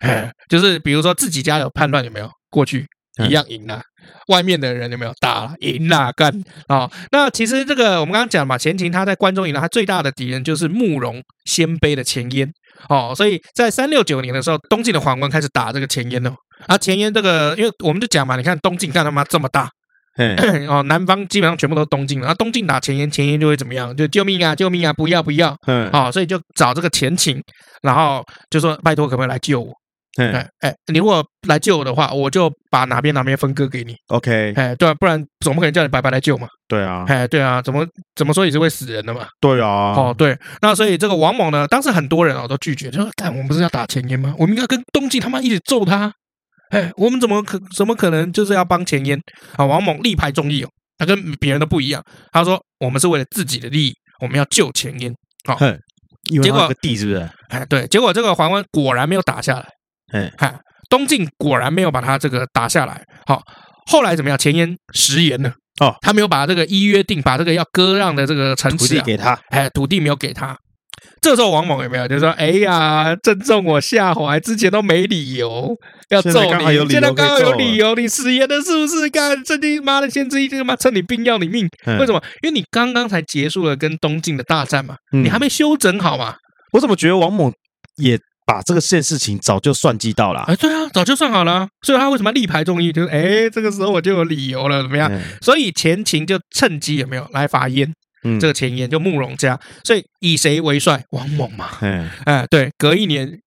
就是比如说自己家有叛乱有没有过去一样赢了，外面的人有没有打了赢了干啊？那其实这个我们刚刚讲嘛，前秦他在关中赢了，他最大的敌人就是慕容鲜卑的前燕哦，所以在三六九年的时候，东晋的皇官开始打这个前燕哦，啊前燕这个，因为我们就讲嘛，你看东晋干他妈这么大。哦，南方基本上全部都是东晋，然后东晋打前燕，前燕就会怎么样？就救命啊，救命啊，不要不要！嗯，好，所以就找这个前秦，然后就说拜托，可不可以来救我？哎哎，你如果来救我的话，我就把哪边哪边分割给你。OK，哎，对啊，不然总不可能叫你白白来救嘛。对啊，哎，对啊，怎么怎么说也是会死人的嘛。对啊，哦对，那所以这个王猛呢，当时很多人啊都拒绝，就说：干，我们不是要打前燕吗？我们应该跟东晋他妈一起揍他。哎，我们怎么可怎么可能就是要帮前燕啊？王猛力排众议哦，他跟别人都不一样。他说：“我们是为了自己的利益，我们要救前燕。”好，结果个地是不是？哎，对，结果这个桓温果然没有打下来。哎，哈，东晋果然没有把他这个打下来。好，后来怎么样？前言食言了。哦，他没有把这个一约定，把这个要割让的这个城池土地给他。哎，土地没有给他。这时候王猛有没有就说：“哎呀，正中我下怀，之前都没理由要揍你，现在刚好有理由，你食言了是不是？干这你妈的先知一这个妈趁你病要你命，为什么？因为你刚刚才结束了跟东晋的大战嘛，你还没休整好嘛。我怎么觉得王猛也把这个件事情早就算计到了？哎，对啊，早就算好了。所以他为什么力排众议？就是哎，这个时候我就有理由了，怎么样？所以前秦就趁机有没有来伐燕？”嗯，这个前燕就慕容家，所以以谁为帅？王猛嘛。嗯，哎，对，隔一年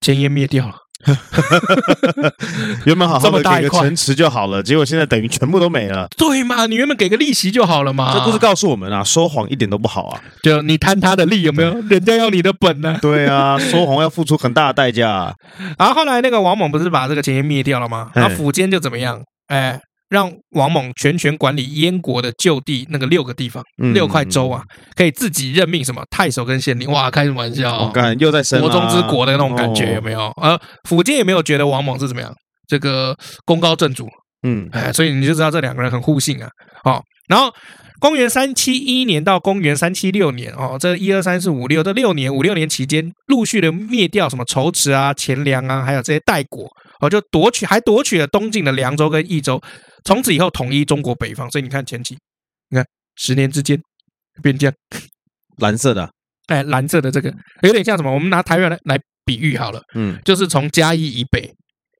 前燕灭掉了，原本好好的给个城池就好了，结果现在等于全部都没了。对嘛？你原本给个利息就好了嘛。这故事告诉我们啊，说谎一点都不好啊。就你贪他的利有没有？人家要你的本呢？对啊，说谎要付出很大的代价。然后后来那个王猛不是把这个前燕灭掉了吗？然后苻坚就怎么样？哎。让王猛全权管理燕国的旧地那个六个地方，六块州啊，可以自己任命什么太守跟县令。哇，开什么玩笑？又在生国中之国的那种感觉有没有？而苻坚也没有觉得王猛是怎么样，这个功高震主。嗯，哎，所以你就知道这两个人很互信啊。好，然后公元三七一年到公元三七六年哦，这一二三四五六这六年五六年期间，陆续的灭掉什么仇池啊、前凉啊，还有这些代国。哦，就夺取，还夺取了东晋的凉州跟益州，从此以后统一中国北方。所以你看前期，你看十年之间变这样，蓝色的，哎，蓝色的这个有点像什么？我们拿台湾来来比喻好了，嗯，就是从嘉义以北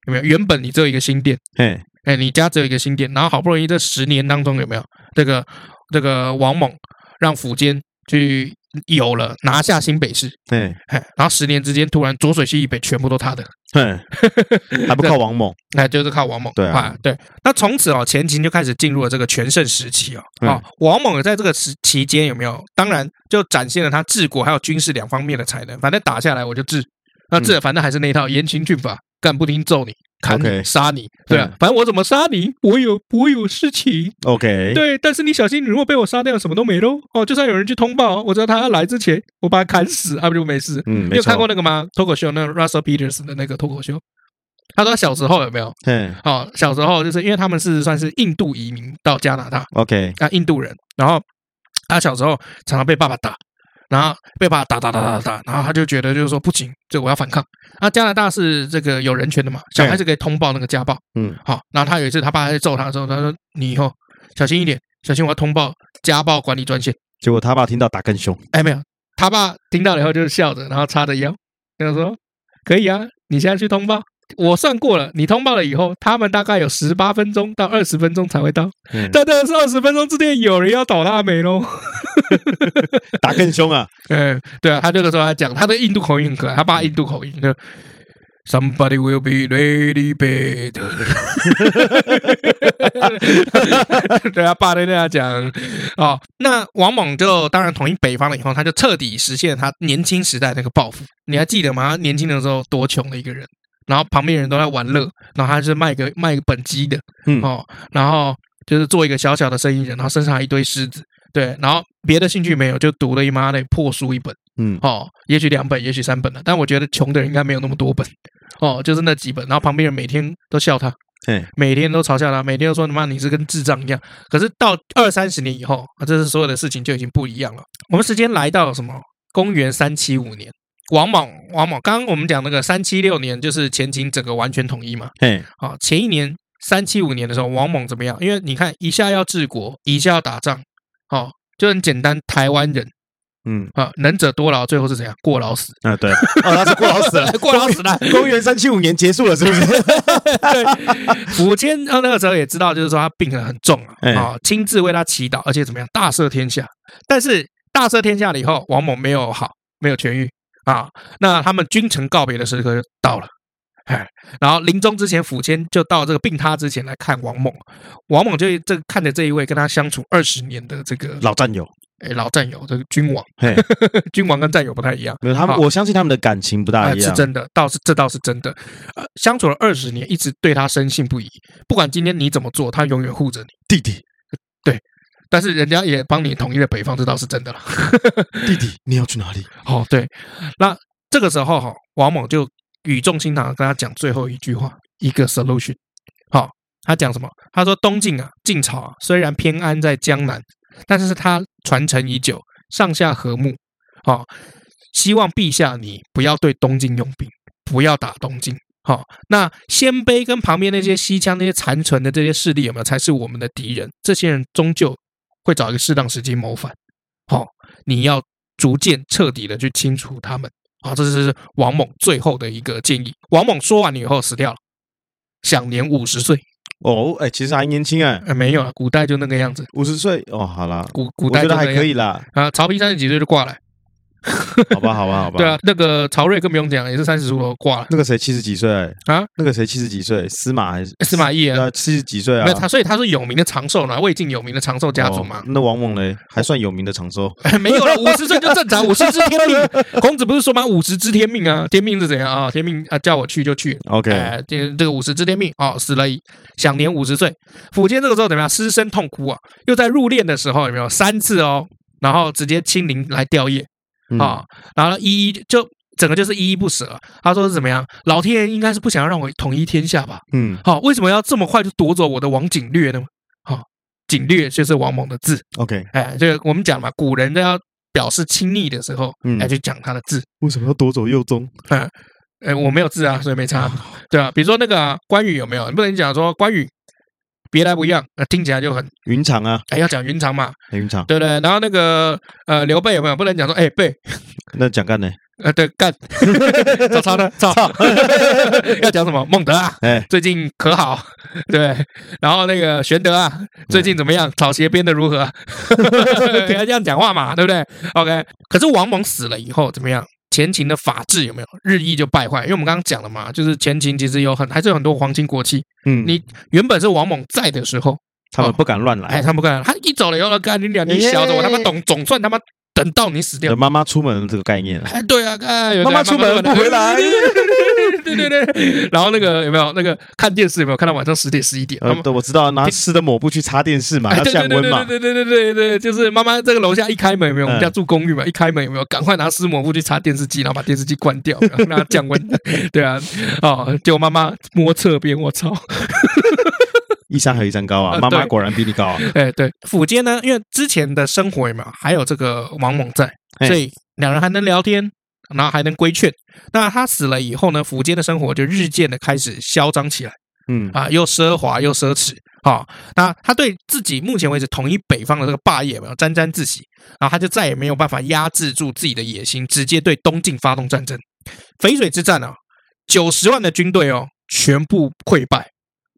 有没有？原本你只有一个新店，哎哎，你家只有一个新店，然后好不容易这十年当中有没有这个这个王猛让苻坚去。有了，拿下新北市，对，然后十年之间，突然浊水溪以北全部都他的，对，还不靠王猛，那就是靠王猛，对啊，对。那从此哦，前秦就开始进入了这个全盛时期哦，啊，王猛在这个时期间有没有？当然就展现了他治国还有军事两方面的才能。反正打下来我就治，那治反正还是那一套严刑峻法，干不听揍你。砍你杀你，对啊，反正我怎么杀你，我有我有事情，OK，对，但是你小心，你如果被我杀掉，什么都没喽。哦，就算有人去通报，我知道他要来之前，我把他砍死，啊不就没事。嗯，你有看过那个吗？脱口秀，那个 Russell Peters 的那个脱口秀，他说他小时候有没有？嗯，哦，小时候就是因为他们是算是印度移民到加拿大，OK，啊，印度人，然后他小时候常常被爸爸打，然后被爸爸打打打打打，然后他就觉得就是说不行，这我要反抗。那加拿大是这个有人权的嘛，小孩子可以通报那个家暴。嗯，好，然后他有一次他爸在揍他的时候，他说：“你以后小心一点，小心我要通报家暴管理专线。”结果他爸听到打更凶。哎，没有，他爸听到了以后就是笑着，然后叉着腰，跟他说：“可以啊，你现在去通报。”我算过了，你通报了以后，他们大概有十八分钟到二十分钟才会到。嗯、但这是二十分钟之内有人要倒大霉喽，打更凶啊！嗯，对啊，他这个时候还讲他的印度口音很可爱，他爸印度口音就 Somebody will be ready bed。对啊，爸在那样讲哦。那王猛就当然统一北方了以后，他就彻底实现他年轻时代那个抱负。你还记得吗？他年轻的时候多穷的一个人。然后旁边人都在玩乐，然后他是卖个卖个本机的，嗯哦，然后就是做一个小小的生意人，然后身上还一堆狮子，对，然后别的兴趣没有，就读了一妈的破书一本，嗯哦，也许两本，也许三本了，但我觉得穷的人应该没有那么多本，哦，就是那几本，然后旁边人每天都笑他，对，每天都嘲笑他，每天都说他妈你是跟智障一样。可是到二三十年以后，啊这是所有的事情就已经不一样了。我们时间来到什么？公元三七五年。王莽，王莽，刚刚我们讲那个三七六年，就是前秦整个完全统一嘛。嘿，好，前一年三七五年的时候，王莽怎么样？因为你看，一下要治国，一下要打仗，好，就很简单。台湾人，嗯，啊，能者多劳，最后是怎样？过劳死啊？对，哦，他是过劳死了，过劳死了。公元三七五年结束了，是不是？对，苻坚那个时候也知道，就是说他病得很重啊，啊，亲自为他祈祷，而且怎么样？大赦天下。但是大赦天下了以后，王莽没有好，没有痊愈。啊，那他们君臣告别的时刻就到了，哎，然后临终之前，苻坚就到这个病榻之前来看王猛，王猛就这看着这一位跟他相处二十年的这个老战友，哎，老战友这个君王，嘿君王跟战友不太一样，没有他们，我相信他们的感情不大一样，是真的，倒是这倒是真的，呃，相处了二十年，一直对他深信不疑，不管今天你怎么做，他永远护着你，弟弟，对。但是人家也帮你统一了北方，这倒是真的了。弟弟，你要去哪里？哦，对，那这个时候哈，王猛就语重心长跟他讲最后一句话，一个 solution。好，他讲什么？他说：“东晋啊，晋朝啊，虽然偏安在江南，但是他传承已久，上下和睦。好，希望陛下你不要对东晋用兵，不要打东晋。好，那鲜卑跟旁边那些西羌那些残存的这些势力有没有才是我们的敌人？这些人终究。”会找一个适当时机谋反，好，你要逐渐彻底的去清除他们，啊，这是王猛最后的一个建议。王猛说完了以后死掉了，享年五十岁。哦，哎，其实还年轻哎，没有，古代就那个样子，五十岁哦，好了，古古代还可以啦。啊，曹丕三十几岁就挂了。好吧，好吧，好吧。对啊，那个曹睿更不用讲，也是三十出头挂了。那个谁七十几岁啊？那个谁七十几岁？司马还是司马懿啊？七十几岁啊？没有他，所以他是有名的长寿呢，魏晋有名的长寿家族嘛。那王猛呢？还算有名的长寿？没有了，五十岁就正常，五十知天命。孔子不是说吗？五十知天命啊，天命是怎样啊？天命啊，叫我去就去。OK，这这个五十知天命哦，死了，享年五十岁。苻坚这个时候怎么样？失声痛哭啊，又在入殓的时候有没有三次哦？然后直接亲临来吊唁。啊、哦，然后依依就整个就是依依不舍。他说是怎么样？老天爷应该是不想要让我统一天下吧？嗯，好、哦，为什么要这么快就夺走我的王景略呢？好、哦，景略就是王猛的字。OK，哎，这个我们讲嘛，古人都要表示亲昵的时候，嗯，来去讲他的字。为什么要夺走右宗？哎，哎，我没有字啊，所以没差。对啊，比如说那个、啊、关羽有没有？你不能讲说关羽。别来无恙，那听起来就很云长啊！哎，要讲云长嘛，云长，对不对？然后那个呃，刘备有没有？不能讲说哎备，那蒋干呢？呃，对干，曹操呢？曹操要讲什么？孟德啊，哎，最近可好？对，然后那个玄德啊，最近怎么样？草鞋编的如何？给他这样讲话嘛，对不对？OK。可是王猛死了以后怎么样？前秦的法制有没有日益就败坏？因为我们刚刚讲了嘛，就是前秦其实有很还是有很多皇亲国戚。嗯，你原本是王猛在的时候，他们不敢乱来。哎，他们不敢，他一走了以后，干你两年小的，我他妈懂，总算他妈等到你死掉。妈妈出门这个概念。哎，对啊，看妈妈出门不回来。对对对，然后那个有没有那个看电视有没有看到晚上十点十一点？呃，对，我知道拿湿的抹布去擦电视嘛，要降温嘛。对对对对对对，就是妈妈这个楼下一开门有没有？我们家住公寓嘛，一开门有没有？赶快拿湿抹布去擦电视机，然后把电视机关掉，让它降温。对啊，哦，结果妈妈摸侧边，我操！一山还有一山高啊，妈妈果然比你高啊。哎，对，苻坚呢，因为之前的生活嘛，还有这个王猛在，所以两人还能聊天，然后还能规劝。那他死了以后呢，苻坚的生活就日渐的开始嚣张起来。嗯啊，又奢华又奢侈啊！那他对自己目前为止统一北方的这个霸业没有沾沾自喜，然后他就再也没有办法压制住自己的野心，直接对东晋发动战争。淝水之战啊，九十万的军队哦，全部溃败。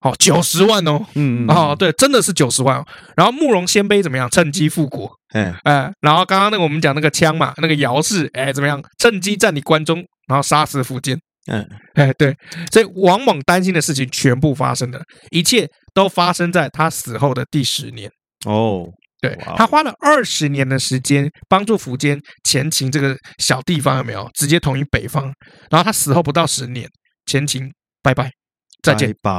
哦，九十万哦，嗯哦，对，真的是九十万哦。然后慕容鲜卑怎么样？趁机复国。哎哎，然后刚刚那个我们讲那个枪嘛，那个姚氏哎怎么样？趁机占领关中，然后杀死苻坚。嗯，哎，对，所以王猛担心的事情全部发生了，一切都发生在他死后的第十年。哦，对，他花了二十年的时间帮助苻坚前秦这个小地方有没有直接统一北方？然后他死后不到十年，前秦拜拜。再见，拜拜。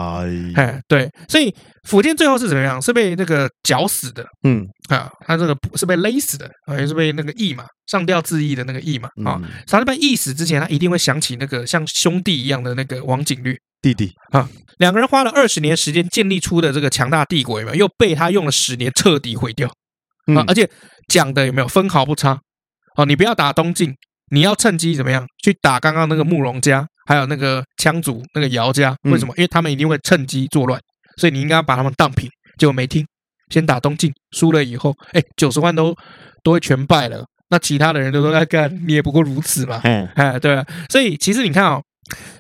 哎，对，所以福建最后是怎么样？是被那个绞死的。嗯，啊，他这个是被勒死的，啊，也是被那个缢嘛，上吊自缢的那个缢嘛。啊，他在被缢死之前，他一定会想起那个像兄弟一样的那个王景律弟弟。啊，两个人花了二十年时间建立出的这个强大帝国，有没有？又被他用了十年彻底毁掉。啊，而且讲的有没有分毫不差？哦，你不要打东晋，你要趁机怎么样去打刚刚那个慕容家？还有那个羌族，那个姚家，为什么？因为他们一定会趁机作乱，所以你应该要把他们荡平。结果没听，先打东晋，输了以后，哎，九十万都都会全败了。那其他的人都说：“哎，干，你也不过如此嘛。”哎，哎，对啊。所以其实你看哦，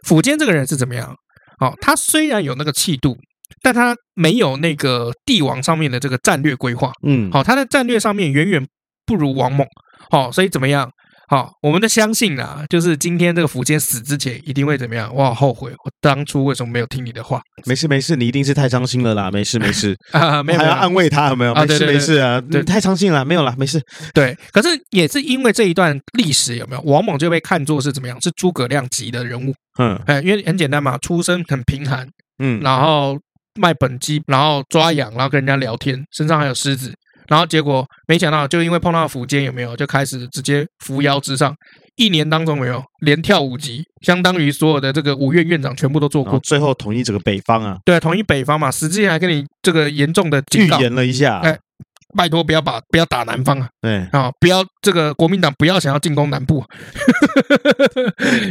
苻坚这个人是怎么样？哦，他虽然有那个气度，但他没有那个帝王上面的这个战略规划。嗯，好，他在战略上面远远不如王猛。好，所以怎么样？好，我们的相信啊，就是今天这个苻坚死之前一定会怎么样？我好，后悔我当初为什么没有听你的话？没事没事，你一定是太伤心了啦，没事没事 啊，没有还要安慰他有没有？没事没事啊，对，太伤心了，没有啦，没事。对，可是也是因为这一段历史有没有？王猛就被看作是怎么样？是诸葛亮级的人物。嗯，哎，因为很简单嘛，出身很贫寒，嗯，然后卖本鸡，然后抓羊，然后跟人家聊天，身上还有虱子。然后结果没想到，就因为碰到苻坚，有没有就开始直接扶摇直上？一年当中没有连跳五级，相当于所有的这个五院院长全部都做过。最后统一整个北方啊，对，统一北方嘛。死之前还跟你这个严重的预言了一下，哎。拜托，不要把不要打南方啊！对啊，不要这个国民党不要想要进攻南部，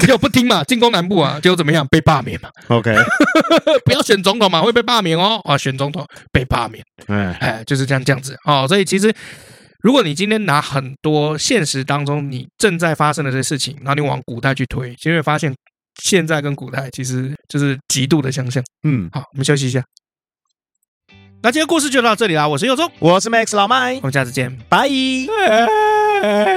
结果 不听嘛，进攻南部啊，结果怎么样？被罢免嘛。OK，不要选总统嘛，会被罢免哦。啊，选总统被罢免，哎哎，就是这样这样子哦。所以其实，如果你今天拿很多现实当中你正在发生的这些事情，然后你往古代去推，就会发现现在跟古代其实就是极度的相像。嗯，好，我们休息一下。那今天故事就到这里啦，我是佑宗，我是 Max 老麦，我们下次见，拜。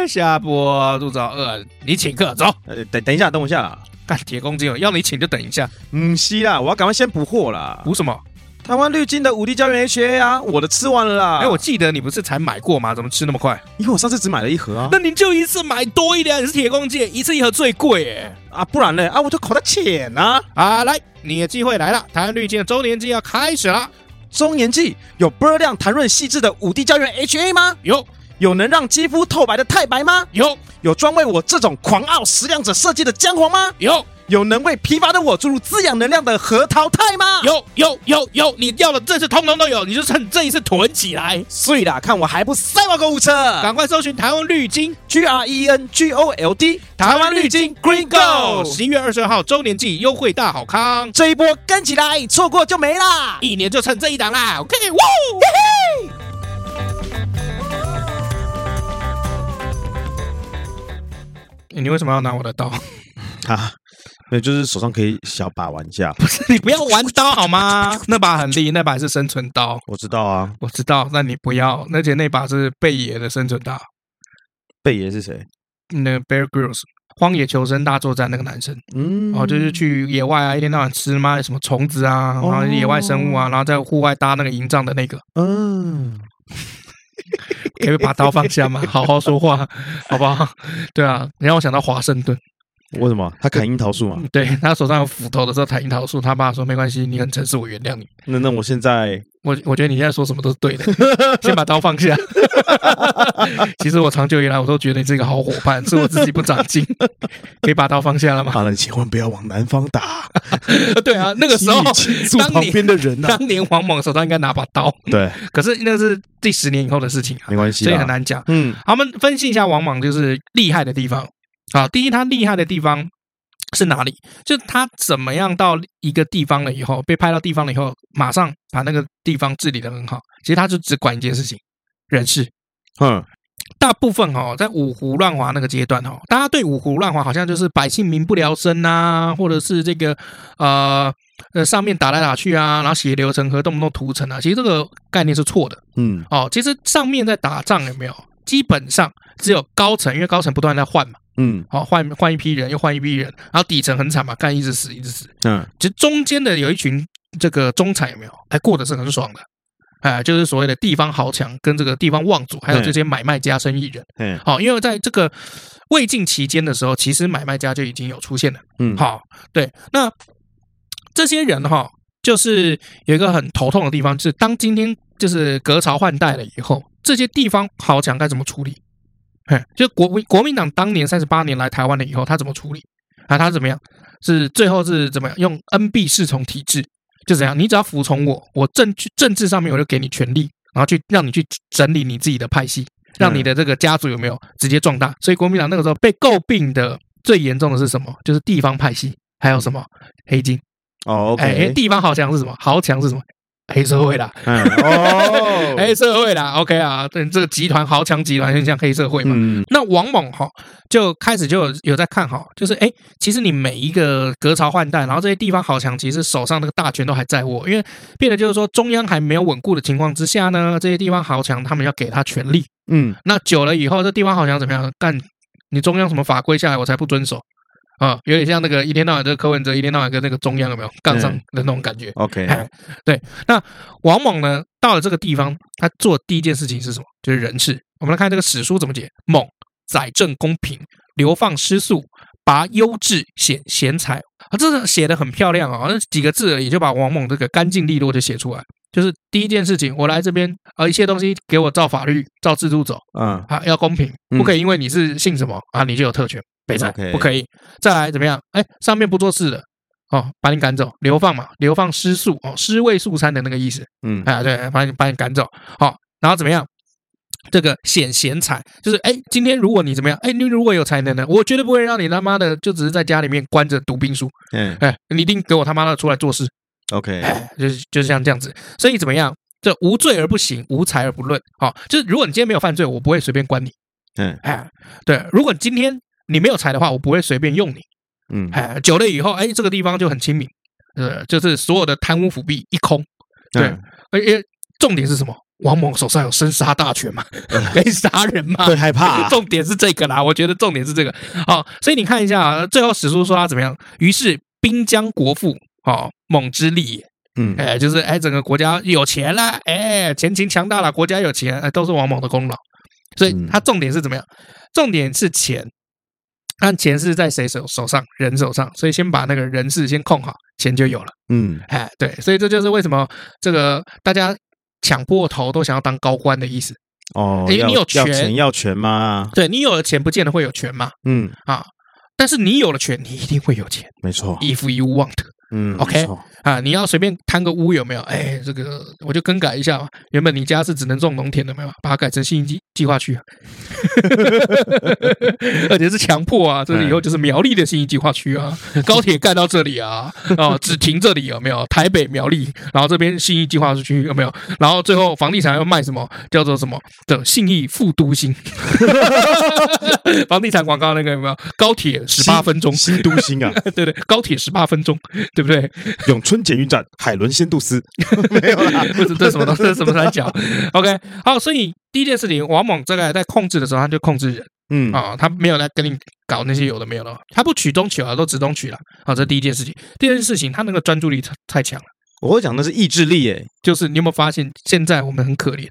下播肚子好饿，你请客走。等等一下，等我一下。干铁公鸡哦，要你请就等一下。嗯，是啦，我要赶快先补货啦。补什么？台湾绿金的五 D 胶原 HA 啊，我的吃完了啦。哎，我记得你不是才买过吗？怎么吃那么快？因为我上次只买了一盒啊。那你就一次买多一点，你是铁公鸡，一次一盒最贵哎。啊，不然呢？啊，我就口袋浅呐。啊，来，你的机会来了，台湾绿金的周年庆要开始了。周年季有波量弹润细致的五 D 胶原 HA 吗？有。有能让肌肤透白的太白吗？有。有专为我这种狂傲食量者设计的姜黄吗？有。有能为疲乏的我注入滋养能量的核桃肽吗？有。有有有，你要的这次通通都有，你就趁这一次囤起来。所以啦，看我还不塞爆购物车，赶快搜寻台湾绿金 G R E N G O L D，台湾绿金 Green Gold，十一月二十二号周年季优惠大好康，这一波跟起来，错过就没啦，一年就趁这一档啦。OK，哇，嘿嘿。你为什么要拿我的刀？啊，那就是手上可以小把玩一下。不是，你不要玩刀好吗？那把很厉，那把是生存刀。我知道啊，我知道。那你不要，而且那把是贝爷的生存刀。贝爷是谁？那 Bear Grylls 荒野求生大作战那个男生。嗯，哦，就是去野外啊，一天到晚吃嘛什么虫子啊，然后野外生物啊，然后在户外搭那个营帐的那个。嗯。可以把刀放下吗？好好说话，好不好？对啊，你让我想到华盛顿。为什么？他砍樱桃树嘛。对，他手上有斧头的时候砍樱桃树，他爸说没关系，你很诚实，我原谅你。那那我现在我我觉得你现在说什么都是对的，先把刀放下。其实我长久以来我都觉得你是一个好伙伴，是我自己不长进，可以把刀放下了吗？好了，你千万不要往南方打。对啊，那个时候旁边的人啊，当年王猛手上应该拿把刀。对，可是那是第十年以后的事情啊，没关系，所以很难讲。嗯，好，我们分析一下王莽就是厉害的地方。好，第一，他厉害的地方。是哪里？就他怎么样到一个地方了以后，被派到地方了以后，马上把那个地方治理的很好。其实他就只管一件事情，人事。嗯，大部分哦，在五胡乱华那个阶段哦，大家对五胡乱华好像就是百姓民不聊生呐，或者是这个呃呃上面打来打去啊，然后血流成河，动不动屠城啊。其实这个概念是错的。嗯，哦，其实上面在打仗有没有？基本上只有高层，因为高层不断在换嘛。嗯，好，换换一批人，又换一批人，然后底层很惨嘛，干一直死，一直死。嗯，其实中间的有一群这个中产有没有？还过得是很爽的，哎，就是所谓的地方豪强跟这个地方望族，还有这些买卖家、生意人。嗯，好，因为在这个魏晋期间的时候，其实买卖家就已经有出现了。嗯，好，对，那这些人哈，就是有一个很头痛的地方，就是当今天就是隔朝换代了以后，这些地方豪强该怎么处理？嘿，就国民国民党当年三十八年来台湾了以后，他怎么处理啊？他怎么样？是最后是怎么样？用恩必侍从体制，就怎样？你只要服从我，我政政治上面我就给你权利，然后去让你去整理你自己的派系，让你的这个家族有没有直接壮大？所以国民党那个时候被诟病的最严重的是什么？就是地方派系，还有什么黑金？哦哎，地方豪强是什么？豪强是什么？黑社会啦，嗯哦，黑社会啦，OK 啊，对，这个集团豪强集团就像黑社会嘛。嗯、那王猛哈就开始就有有在看哈，就是哎，其实你每一个隔朝换代，然后这些地方豪强其实手上那个大权都还在握，因为变得就是说中央还没有稳固的情况之下呢，这些地方豪强他们要给他权力，嗯，那久了以后，这地方豪强怎么样干？你中央什么法规下来，我才不遵守。啊，有点像那个一天到晚这个柯文哲，一天到晚跟那个中央有没有杠上的那种感觉？OK，对。那王猛呢，到了这个地方，他做第一件事情是什么？就是人事。我们来看这个史书怎么解：猛宰政公平，流放失速，拔优质显贤才。啊，这个写的很漂亮啊，那几个字也就把王猛这个干净利落就写出来。就是第一件事情，我来这边啊，一切东西给我照法律、照制度走。嗯，啊，要公平，不可以因为你是姓什么啊，你就有特权。北菜不可以，再来怎么样？哎，上面不做事的哦，把你赶走，流放嘛，流放失粟哦，失位素餐的那个意思。嗯，哎，对，把你把你赶走，好，然后怎么样？这个显贤才，就是哎，今天如果你怎么样？哎，你如果有才能呢，我绝对不会让你他妈的就只是在家里面关着读兵书。嗯，哎，你一定给我他妈的出来做事。OK，哎，就是就是像这样子，所以怎么样？这无罪而不行，无才而不论。好，就是如果你今天没有犯罪，我不会随便关你。嗯，哎，对，如果今天。你没有才的话，我不会随便用你。嗯，哎，久了以后，哎，这个地方就很亲民，呃，就是所有的贪污腐弊一空。对，而且重点是什么？王猛手上有生杀大权嘛，可以杀人嘛？会害怕。重点是这个啦，我觉得重点是这个。好，所以你看一下啊，最后史书说他怎么样？于是兵将国富，哦，猛之力也。嗯，哎，就是哎，整个国家有钱了，哎，前秦强大了，国家有钱，哎，都是王猛的功劳。所以他重点是怎么样？重点是钱。看钱是在谁手手上，人手上，所以先把那个人事先控好，钱就有了。嗯，哎，对，所以这就是为什么这个大家抢破头都想要当高官的意思。哦，因为你有权，要钱要权吗？对，你有了钱，不见得会有权嘛。嗯，啊，但是你有了权，你一定会有钱。没错，If you want。嗯，OK 啊，你要随便贪个污有没有？哎，这个我就更改一下嘛。原本你家是只能种农田的，没有，把它改成信义计划区，而且是强迫啊，这以后就是苗栗的信义计划区啊，高铁盖到这里啊，啊，只停这里有没有？台北苗栗，然后这边信义计划区有没有？然后最后房地产要卖什么？叫做什么的信义副都心？房地产广告那个有没有？高铁十八分钟新都心啊？对对，高铁十八分钟。对不对？永春捷运站，海伦仙度斯，没有啦，不是这什么东西？这什么三角？OK，好，所以第一件事情，王猛这个在控制的时候，他就控制人，嗯啊、哦，他没有来跟你搞那些有的没有的，他不取中取啊，都只中取了，好，这是第一件事情。第二件事情，他那个专注力太强了。我会讲的是意志力，诶，就是你有没有发现，现在我们很可怜，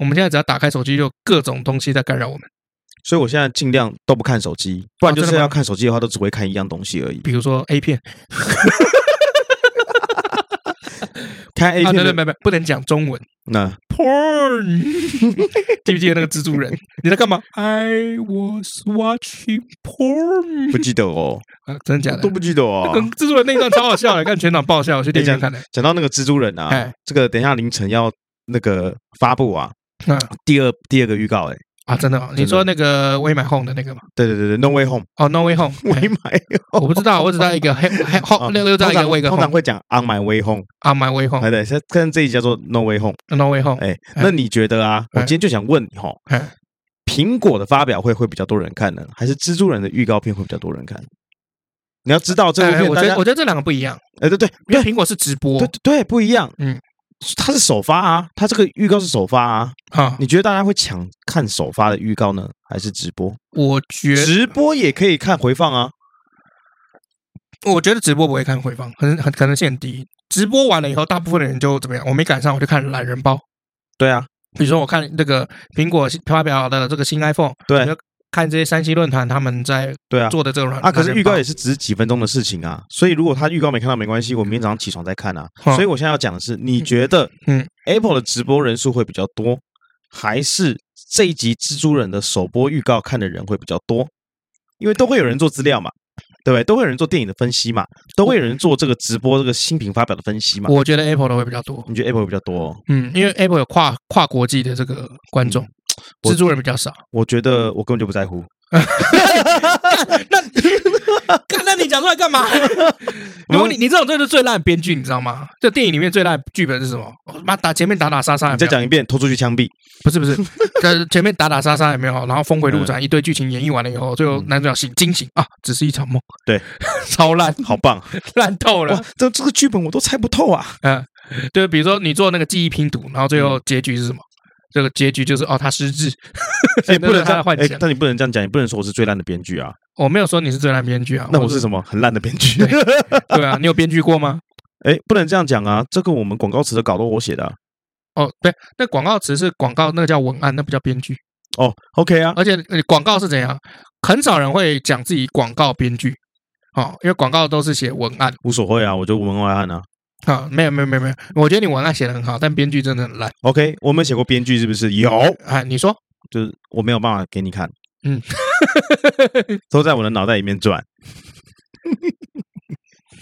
我们现在只要打开手机，就各种东西在干扰我们。所以我现在尽量都不看手机，不然就是要看手机的话，都只会看一样东西而已，比如说 A 片。看 A 片，对对对，不能讲中文。那 porn，记不记得那个蜘蛛人？你在干嘛？I was watching porn。不记得哦，啊，真的假的？都不记得哦。跟蜘蛛人那一段超好笑的，看全场爆笑，我去电影院看的。讲到那个蜘蛛人啊，这个等一下凌晨要那个发布啊，第二第二个预告哎。啊，真的，哦，你说那个 Way My Home 的那个吗？对对对对，No Way Home。哦，No Way Home，Way My，我不知道，我只知道一个黑黑后六六在一个 Way 通常会讲 On My Way Home，On My Way Home。对对，现在这一叫做 No Way Home，No Way Home。哎，那你觉得啊？我今天就想问你哈，苹果的发表会会比较多人看呢，还是蜘蛛人的预告片会比较多人看？你要知道这部片，我觉得我觉得这两个不一样。哎，对对，因为苹果是直播，对对，不一样。嗯。它是首发啊，它这个预告是首发啊。啊，你觉得大家会抢看首发的预告呢，还是直播？我觉得直播也可以看回放啊。我觉得直播不会看回放，很很可能性很低。直播完了以后，大部分的人就怎么样？我没赶上，我就看懒人包。对啊，比如说我看那个苹果发表的这个新 iPhone，对。看这些山西论坛，他们在对啊做的这个软啊，可是预告也是只是几分钟的事情啊，所以如果他预告没看到没关系，我明天早上起床再看啊。所以我现在要讲的是，你觉得嗯，Apple 的直播人数会比较多，还是这一集蜘蛛人的首播预告看的人会比较多？因为都会有人做资料嘛，对不对？都会有人做电影的分析嘛，都会有人做这个直播这个新品发表的分析嘛。我觉得 Apple 的会比较多，你觉得 Apple 会比较多？嗯，因为 Apple 有跨跨国际的这个观众。蜘蛛人比较少，我觉得我根本就不在乎。那那你讲出来干嘛？如果你你这种就是最烂的编剧，你知道吗？这电影里面最烂剧本是什么？妈打前面打打杀杀，你再讲一遍，拖出去枪毙。不是不是，在前面打打杀杀也没有？然后峰回路转，一堆剧情演绎完了以后，最后男主角醒惊醒啊，只是一场梦。对，超烂，好棒，烂透了。这这个剧本我都猜不透啊。嗯，对，比如说你做那个记忆拼图，然后最后结局是什么？这个结局就是哦，他失智，也不能这样幻想。但你不能这样讲，你不能说我是最烂的编剧啊！我没有说你是最烂编剧啊，那我是什么？很烂的编剧？对啊，你有编剧过吗？哎，不能这样讲啊！这个我们广告词的稿都我写的。哦，对，那广告词是广告，那个叫文案，那不叫编剧。哦，OK 啊。而且广告是怎样？很少人会讲自己广告编剧，哦，因为广告都是写文案。无所谓啊，我就文案啊。啊，没有没有没有没有，我觉得你文案写的很好，但编剧真的很烂。OK，我们写过编剧是不是？有，哎，你说，就是我没有办法给你看，嗯，都在我的脑袋里面转。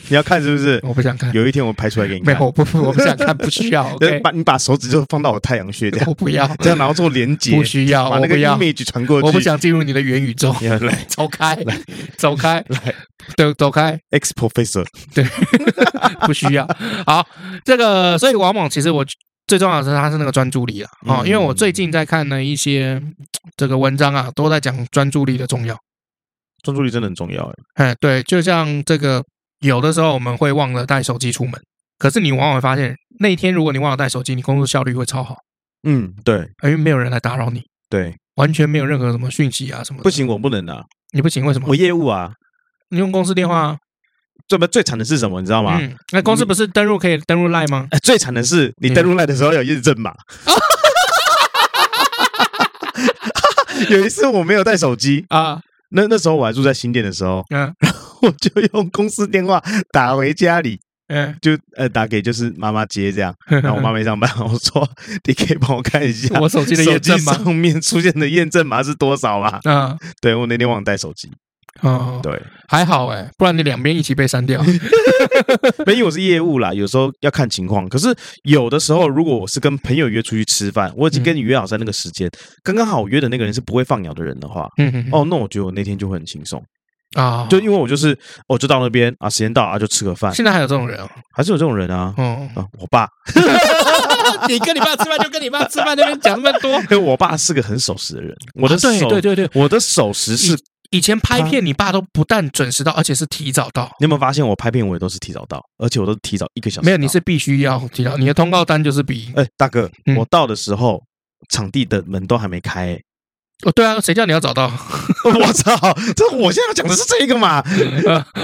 你要看是不是？我不想看。有一天我拍出来给你看。没有，我不，我不想看，不需要。把你把手指就放到我太阳穴这样。我不要这样，然后做连接。不需要，把那个 image 传过去。我不想进入你的元宇宙。来，走开，来，走开，来，对，走开。Ex professor，对，不需要。好，这个，所以往往其实我最重要的是，他是那个专注力啊。啊，因为我最近在看的一些这个文章啊，都在讲专注力的重要。专注力真的很重要，哎。哎，对，就像这个。有的时候我们会忘了带手机出门，可是你往往会发现，那一天如果你忘了带手机，你工作效率会超好。嗯，对，因为没有人来打扰你，对，完全没有任何什么讯息啊什么的。不行，我不能啊，你不行，为什么？我业务啊，你用公司电话啊。最不最惨的是什么？你知道吗？嗯，那公司不是登录可以登录 Line 吗？最惨的是你登录 Line 的时候有验证码。有一次我没有带手机啊。那那时候我还住在新店的时候，我就用公司电话打回家里，嗯，就呃打给就是妈妈接这样，然后我妈没上班，我说你可以帮我看一下我手机的验证码上面出现的验证码是多少吗？嗯，对，我那天忘了带手机。哦，对，还好哎，不然你两边一起被删掉。没，因为我是业务啦，有时候要看情况。可是有的时候，如果我是跟朋友约出去吃饭，我已经跟你约好在那个时间，刚刚好我约的那个人是不会放鸟的人的话，嗯嗯，哦，那我觉得我那天就会很轻松啊，就因为我就是，我就到那边啊，时间到啊，就吃个饭。现在还有这种人啊？还是有这种人啊？嗯，我爸，你跟你爸吃饭就跟你爸吃饭，那边讲那么多。因为我爸是个很守时的人，我的手，对对对，我的守时是。以前拍片，你爸都不但准时到，而且是提早到。你有没有发现，我拍片我也都是提早到，而且我都是提早一个小时。没有，你是必须要提早。你的通告单就是比……哎，大哥，我到的时候，场地的门都还没开。哦，对啊，谁叫你要找到？我操，这我现在要讲的是这个嘛？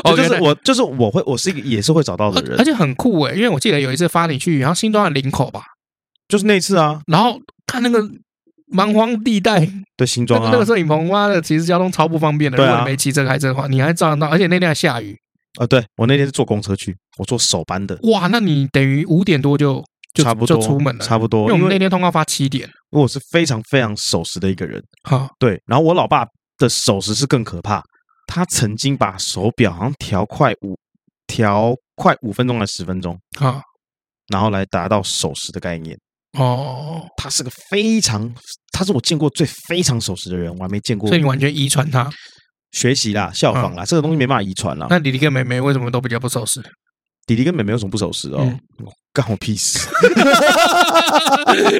哦，就是我，就是我会，我是一个也是会找到的人，而且很酷诶，因为我记得有一次发你去，然后新庄的林口吧，就是那次啊，然后看那个。蛮荒地带的新庄啊，那个摄影棚，妈的，其实交通超不方便的。如果你没骑车开车的话，你还照样到，而且那天还下雨。啊，对我那天是坐公车去，我坐首班的。哇，那你等于五点多就就差不多就出门了，差不多。因为我们那天通告发七点。因为我是非常非常守时的一个人。好，对。然后我老爸的守时是更可怕，他曾经把手表好像调快五调快五分钟还是十分钟，啊，然后来达到守时的概念。哦，他是个非常，他是我见过最非常守时的人，我还没见过。所以你完全遗传他。学习啦，效仿啦，这个东西没办法遗传啦。那弟弟跟妹妹为什么都比较不守时？弟弟跟妹妹有什么不守时哦？干我屁事！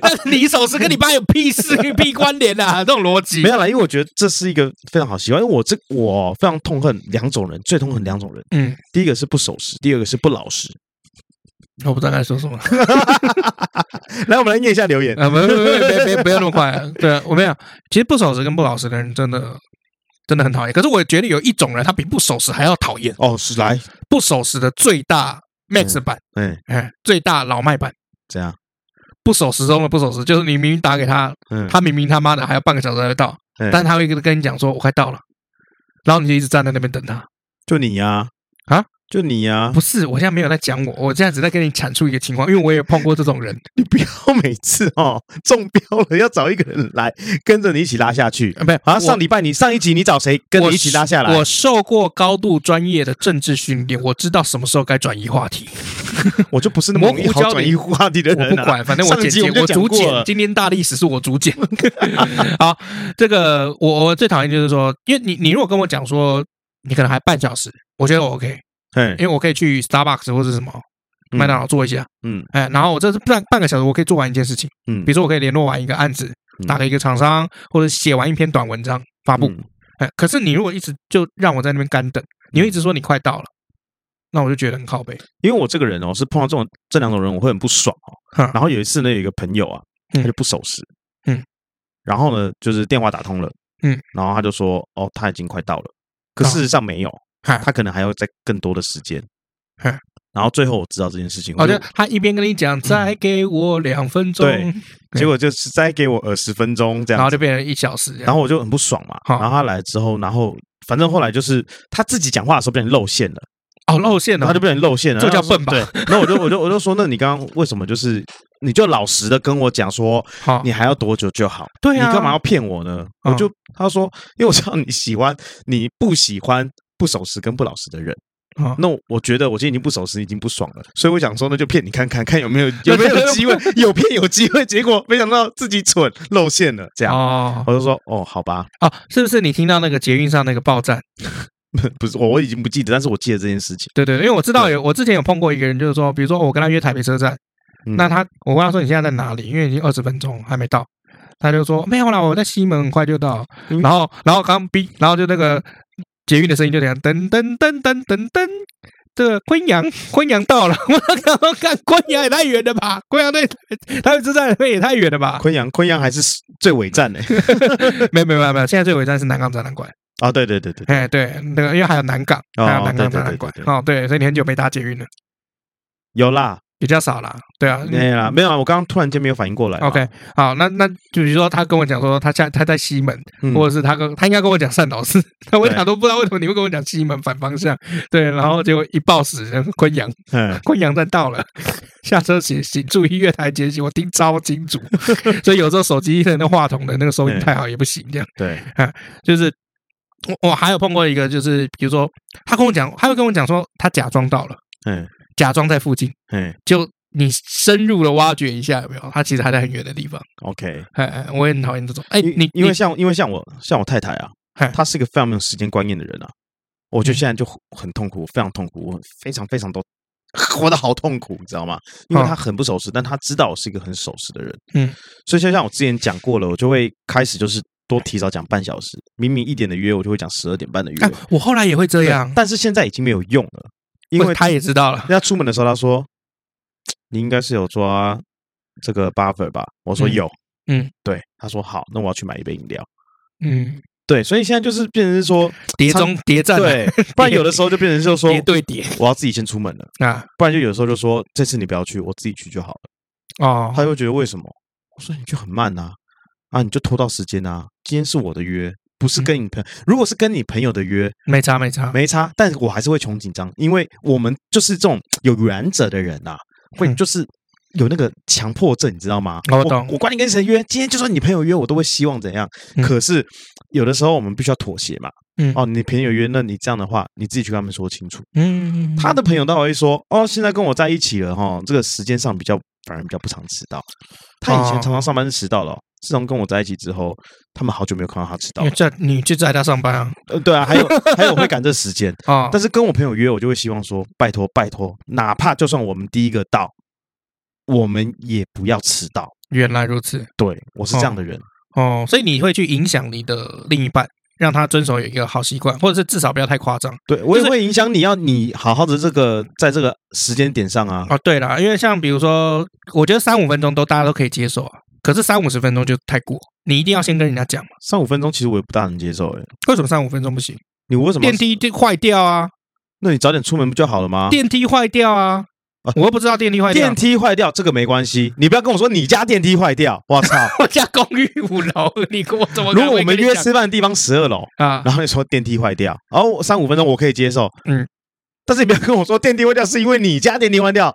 那你守时跟你爸有屁事、屁关联啊？这种逻辑没有啦，因为我觉得这是一个非常好习惯。因为我这我非常痛恨两种人，最痛恨两种人。嗯，第一个是不守时，第二个是不老实。我不知道该说什么。来，我们来念一下留言啊！不不不，别别不要那么快。对啊，我没有。其实不守时跟不老实的人真的。真的很讨厌，可是我觉得有一种人，他比不守时还要讨厌哦。是来不守时的最大 Max 版，哎。哎，最大老麦版，这样不守时中的不守时，就是你明明打给他，他明明他妈的还要半个小时才会到，但他会跟跟你讲说，我快到了，然后你就一直站在那边等他，就你呀啊。就你呀、啊？不是，我现在没有在讲我，我现在只在跟你阐述一个情况，因为我也碰过这种人。你不要每次哦中标了要找一个人来跟着你一起拉下去，啊不是？好像上礼拜你上一集你找谁跟你一起拉下来？我，我受过高度专业的政治训练，我知道什么时候该转移话题。我就不是那么好转移话题的人、啊，我不管，反正我剪辑我，我主剪。今天大历史是我主剪。好，这个我我最讨厌就是说，因为你你如果跟我讲说你可能还半小时，我觉得我 OK。因为我可以去 Starbucks 或者什么麦当劳做一下，嗯，哎，然后我这是半半个小时，我可以做完一件事情，嗯，比如说我可以联络完一个案子，打给一个厂商，或者写完一篇短文章发布，哎，可是你如果一直就让我在那边干等，你会一直说你快到了，那我就觉得很靠背。因为我这个人哦，是碰到这种这两种人，我会很不爽哦。然后有一次呢，有一个朋友啊，他就不守时，嗯，然后呢，就是电话打通了，嗯，然后他就说，哦，他已经快到了，可事实上没有。他可能还要再更多的时间，然后最后我知道这件事情，好像他一边跟你讲，再给我两分钟，对，结果就是再给我二十分钟这样，然后就变成一小时，然后我就很不爽嘛，然后他来之后，然后反正后来就是他自己讲话的时候变成露馅了，哦，露馅了，他就变成露馅了，这叫笨吧？对，那我就我就我就说，那你刚刚为什么就是你就老实的跟我讲说，你还要多久就好？对啊，你干嘛要骗我呢？我就他说，因为我知道你喜欢，你不喜欢。不守时跟不老实的人，那我觉得我今天已经不守时，已经不爽了，所以我想说，那就骗你看看，看有没有有没有机会，有骗有机会。结果没想到自己蠢露馅了，这样，哦我就说哦，好吧，哦，是不是你听到那个捷运上那个爆站？不是我，我已经不记得，但是我记得这件事情。对对，因为我知道有，我之前有碰过一个人，就是说，比如说我跟他约台北车站，那他我问他说你现在在哪里？因为已经二十分钟还没到，他就说没有啦，我在西门，很快就到。然后然后刚逼，然后就那个。捷运的声音就这样，噔噔噔噔噔噔，这个昆阳，昆阳到了，我刚刚看昆阳也太远了吧，昆阳对台北车站也太远了吧，昆阳昆阳还是最尾站呢？没有没有没有，现在最尾站是南港展览馆。哦，对对对对，哎对，那个因为还有南港，还有南港展览馆。哦对，所以你很久没搭捷运了，有啦。比较少啦，对啊，没有啦，没有啊，我刚刚突然间没有反应过来。OK，好，那那就比如说他跟我讲说他在他在西门，或者是他跟他应该跟我讲善导寺，那我讲都不知道为什么你会跟我讲西门反方向，对，然后结果一报时昆阳，嗯，昆阳站到了，下车请请注意月台间隙，我听超清楚，所以有时候手机的那话筒的那个收音太好也不行，这样。对，啊，就是我我还有碰过一个，就是比如说他跟我讲，他会跟我讲说他假装到了，嗯。假装在附近，嗯，就你深入的挖掘一下，有没有？他其实还在很远的地方。OK，哎哎，我也很讨厌这种。哎，你因为像因为像我像我太太啊，她是一个非常没有时间观念的人啊，我觉得现在就很痛苦，非常痛苦，我非常非常多活得好痛苦，你知道吗？因为她很不守时，但她知道我是一个很守时的人，嗯，所以就像我之前讲过了，我就会开始就是多提早讲半小时，明明一点的约，我就会讲十二点半的约。我后来也会这样，但是现在已经没有用了。因为他也知道了，人家出门的时候，他说：“你应该是有抓这个 buffer 吧？”我说：“有。”嗯，对。他说：“好，那我要去买一杯饮料。”嗯，对。所以现在就是变成是说 叠中叠战，对。不然有的时候就变成就是说叠对叠，我要自己先出门了啊。不然就有的时候就说这次你不要去，我自己去就好了。哦，他会觉得为什么？我说你就很慢呐，啊，你就拖到时间啊。今天是我的约。不是跟你朋友。如果是跟你朋友的约，没差没差没差，但是我还是会穷紧张，因为我们就是这种有原则的人呐，会就是有那个强迫症，你知道吗？我懂。我管你跟谁约，今天就算你朋友约，我都会希望怎样。可是有的时候我们必须要妥协嘛。嗯哦，你朋友约，那你这样的话，你自己去跟他们说清楚。嗯，他的朋友倒会说，哦，现在跟我在一起了哈，这个时间上比较反而比较不常迟到。他以前常常上班是迟到了，自从跟我在一起之后，他们好久没有看到他迟到。在你就在他上班啊？呃，对啊，还有还有会赶这时间 啊。但是跟我朋友约，我就会希望说，拜托拜托，哪怕就算我们第一个到，我们也不要迟到。原来如此，对，我是这样的人哦，所以你会去影响你的另一半。让他遵守有一个好习惯，或者是至少不要太夸张。对，我也会影响你要你好好的这个在这个时间点上啊。哦，对了，因为像比如说，我觉得三五分钟都大家都可以接受啊，可是三五十分钟就太过，你一定要先跟人家讲嘛。三五分钟其实我也不大能接受诶。为什么三五分钟不行？你为什么？电梯就坏掉啊？那你早点出门不就好了吗？电梯坏掉啊？我又不知道电梯坏掉，电梯坏掉这个没关系，你不要跟我说你家电梯坏掉，我操！我家公寓五楼，你跟我怎么？如果我们约吃饭的地方十二楼啊，然后你说电梯坏掉，然后三五分钟我可以接受，嗯，但是你不要跟我说电梯坏掉是因为你家电梯坏掉，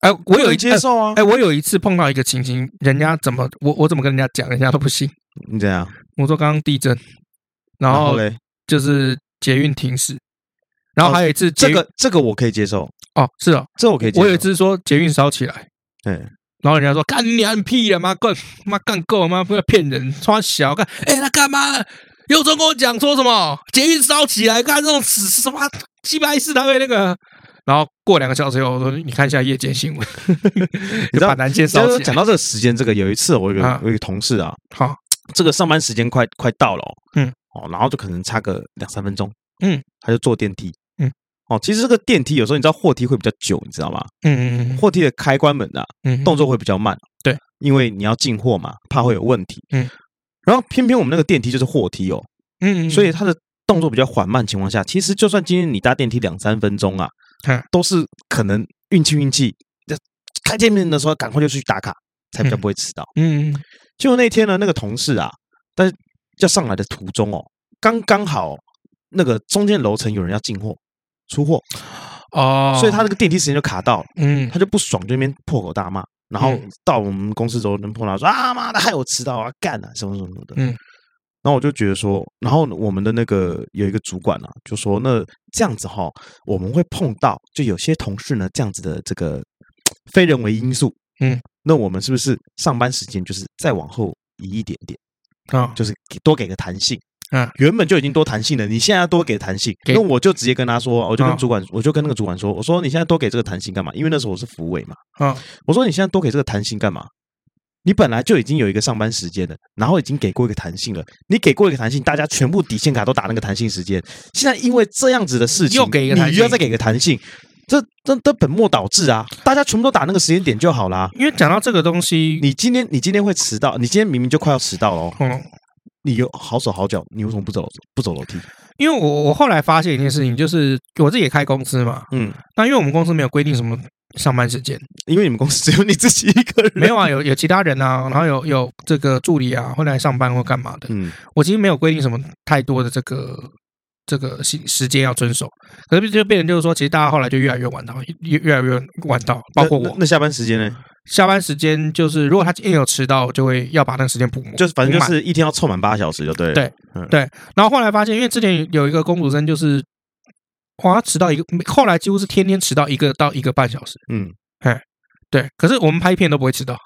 哎，我有一接受啊，哎，我有一次碰到一个情形，人家怎么我我怎么跟人家讲，人家都不信，你怎样？我说刚刚地震，然后嘞就是捷运停驶，然后还有一次这个这个我可以接受。哦，是哦，这我可以接受。我有一次说捷运烧起来，对，然后人家说干你娘屁了吗？干妈干够了吗？不要骗人，穿小干，哎，他干嘛？有人跟我讲说什么捷运烧起来，干这种死什么鸡巴事，他会那个。然后过两个小时以后，我说你看一下夜间新闻，你知道把南京烧起来。讲到这个时间，这个有一次我有一个有一个同事啊，好，这个上班时间快快到了，嗯，哦，然后就可能差个两三分钟，嗯，他就坐电梯。哦，其实这个电梯有时候你知道货梯会比较久，你知道吗？嗯嗯嗯。货梯的开关门啊，嗯，动作会比较慢。对，因为你要进货嘛，怕会有问题。嗯。然后偏偏我们那个电梯就是货梯哦，嗯，所以它的动作比较缓慢情况下，其实就算今天你搭电梯两三分钟啊，都是可能运气运气，开见面的时候赶快就去打卡，才比较不会迟到。嗯。就那天呢，那个同事啊，但是要上来的途中哦，刚刚好那个中间楼层有人要进货。出货。哦，所以他那个电梯时间就卡到了，嗯，他就不爽，就那边破口大骂，然后到我们公司之后，能碰到说啊妈的，害我迟到啊，干啊，什么什么的，嗯，然后我就觉得说，然后我们的那个有一个主管啊，就说那这样子哈，我们会碰到就有些同事呢这样子的这个非人为因素，嗯，那我们是不是上班时间就是再往后移一点点啊，就是多给个弹性。嗯，原本就已经多弹性了，你现在要多给弹性，那我就直接跟他说，我就跟主管，我就跟那个主管说，我说你现在多给这个弹性干嘛？因为那时候我是福委嘛，嗯，我说你现在多给这个弹性干嘛？你本来就已经有一个上班时间了，然后已经给过一个弹性了，你给过一个弹性，大家全部底线卡都打那个弹性时间，现在因为这样子的事情，又给一个弹性，你又要再给个弹性，这这这本末倒置啊！大家全部都打那个时间点就好啦。因为讲到这个东西，你今天你今天会迟到，你今天明明就快要迟到了哦。嗯你有好手好脚，你为什么不走不走楼梯？因为我我后来发现一件事情，就是我自己也开公司嘛，嗯，那因为我们公司没有规定什么上班时间，因为你们公司只有你自己一个人，没有啊，有有其他人啊，然后有有这个助理啊会来上班或干嘛的，嗯，我其实没有规定什么太多的这个这个时时间要遵守，可是就变成就是说，其实大家后来就越来越晚到，越越来越晚到，包括我，那，那下班时间呢？下班时间就是，如果他一有迟到，就会要把那个时间补。就是反正就是一天要凑满八小时就对了。对，对。然后后来发现，因为之前有一个公主生，就是哇，他迟到一个，后来几乎是天天迟到一个到一个半小时。嗯，哎，对。可是我们拍片都不会迟到。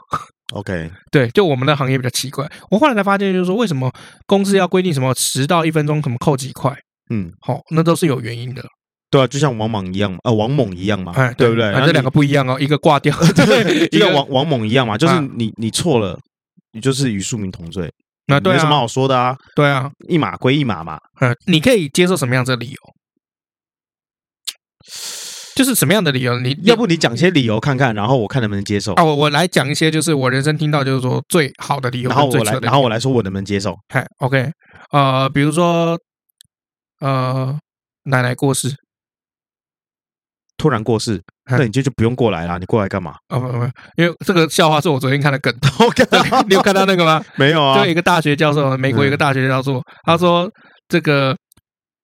OK，对，就我们的行业比较奇怪。我后来才发现，就是说为什么公司要规定什么迟到一分钟，什么扣几块？嗯，好，那都是有原因的。对啊，就像王莽一样嘛，呃，王猛一样嘛，对不对？这两个不一样哦，一个挂掉，对，一个王王猛一样嘛，就是你你错了，你就是与庶民同罪，那没什么好说的啊。对啊，一码归一码嘛。嗯，你可以接受什么样的理由？就是什么样的理由？你要不你讲些理由看看，然后我看能不能接受啊？我我来讲一些，就是我人生听到就是说最好的理由，然后我来，然后我来说我能不能接受？嗨，OK，呃，比如说，呃，奶奶过世。突然过世，那你就就不用过来啦，你过来干嘛？啊不不，因为这个笑话是我昨天看的梗。你有看到那个吗？没有啊。就一个大学教授，美国一个大学教授，他说这个。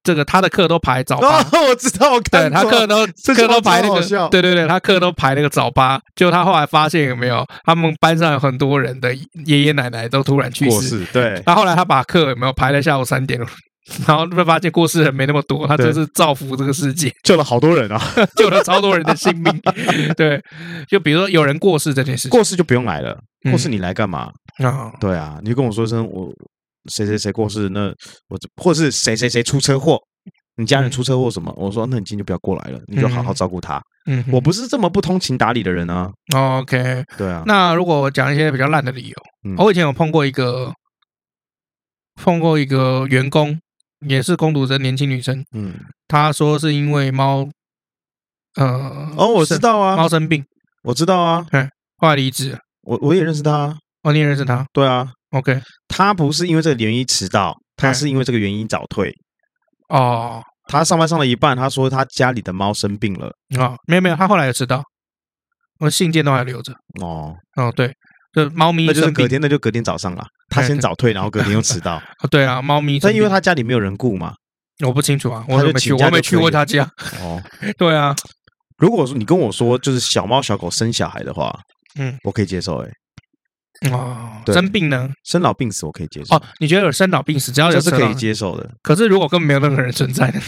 这个他的课都排早八，我知道，我看对他课都课都排那个，对对对，他课都排那个早八。就他后来发现有没有，他们班上有很多人的爷爷奶奶都突然去世，对。他后来他把课有没有排在下午三点，然后会发现过世人没那么多，他就是造福这个世界，救了好多人啊，救了超多人的性命。对，就比如说有人过世这件事情，过世就不用来了，过世你来干嘛？啊，对啊，你跟我说声我。谁谁谁过世？那我或是谁谁谁出车祸？你家人出车祸什么？我说，那你今天就不要过来了，你就好好照顾他。嗯，我不是这么不通情达理的人啊。OK，对啊。那如果我讲一些比较烂的理由，嗯我以前有碰过一个碰过一个员工，也是工读生，年轻女生。嗯，她说是因为猫，呃，哦，我知道啊，猫生病，我知道啊。嗯，后来离职。我我也认识他。哦，你也认识他？对啊。OK，他不是因为这个原因迟到，他是因为这个原因早退。哦，他上班上了一半，他说他家里的猫生病了。啊，没有没有，他后来也迟到，我信件都还留着。哦哦，对，就猫咪，那就是隔天，那就隔天早上了。他先早退，然后隔天又 迟到。对啊，猫咪，但因为他家里没有人顾嘛，我不清楚啊，我没去，我没去过他家。哦，对啊，如果说你跟我说就是小猫小狗生小孩的话，嗯，我可以接受。哎。哦，生病呢？生老病死我可以接受。哦，你觉得有生老病死，只要有是可以接受的。可是如果根本没有任何人存在呢？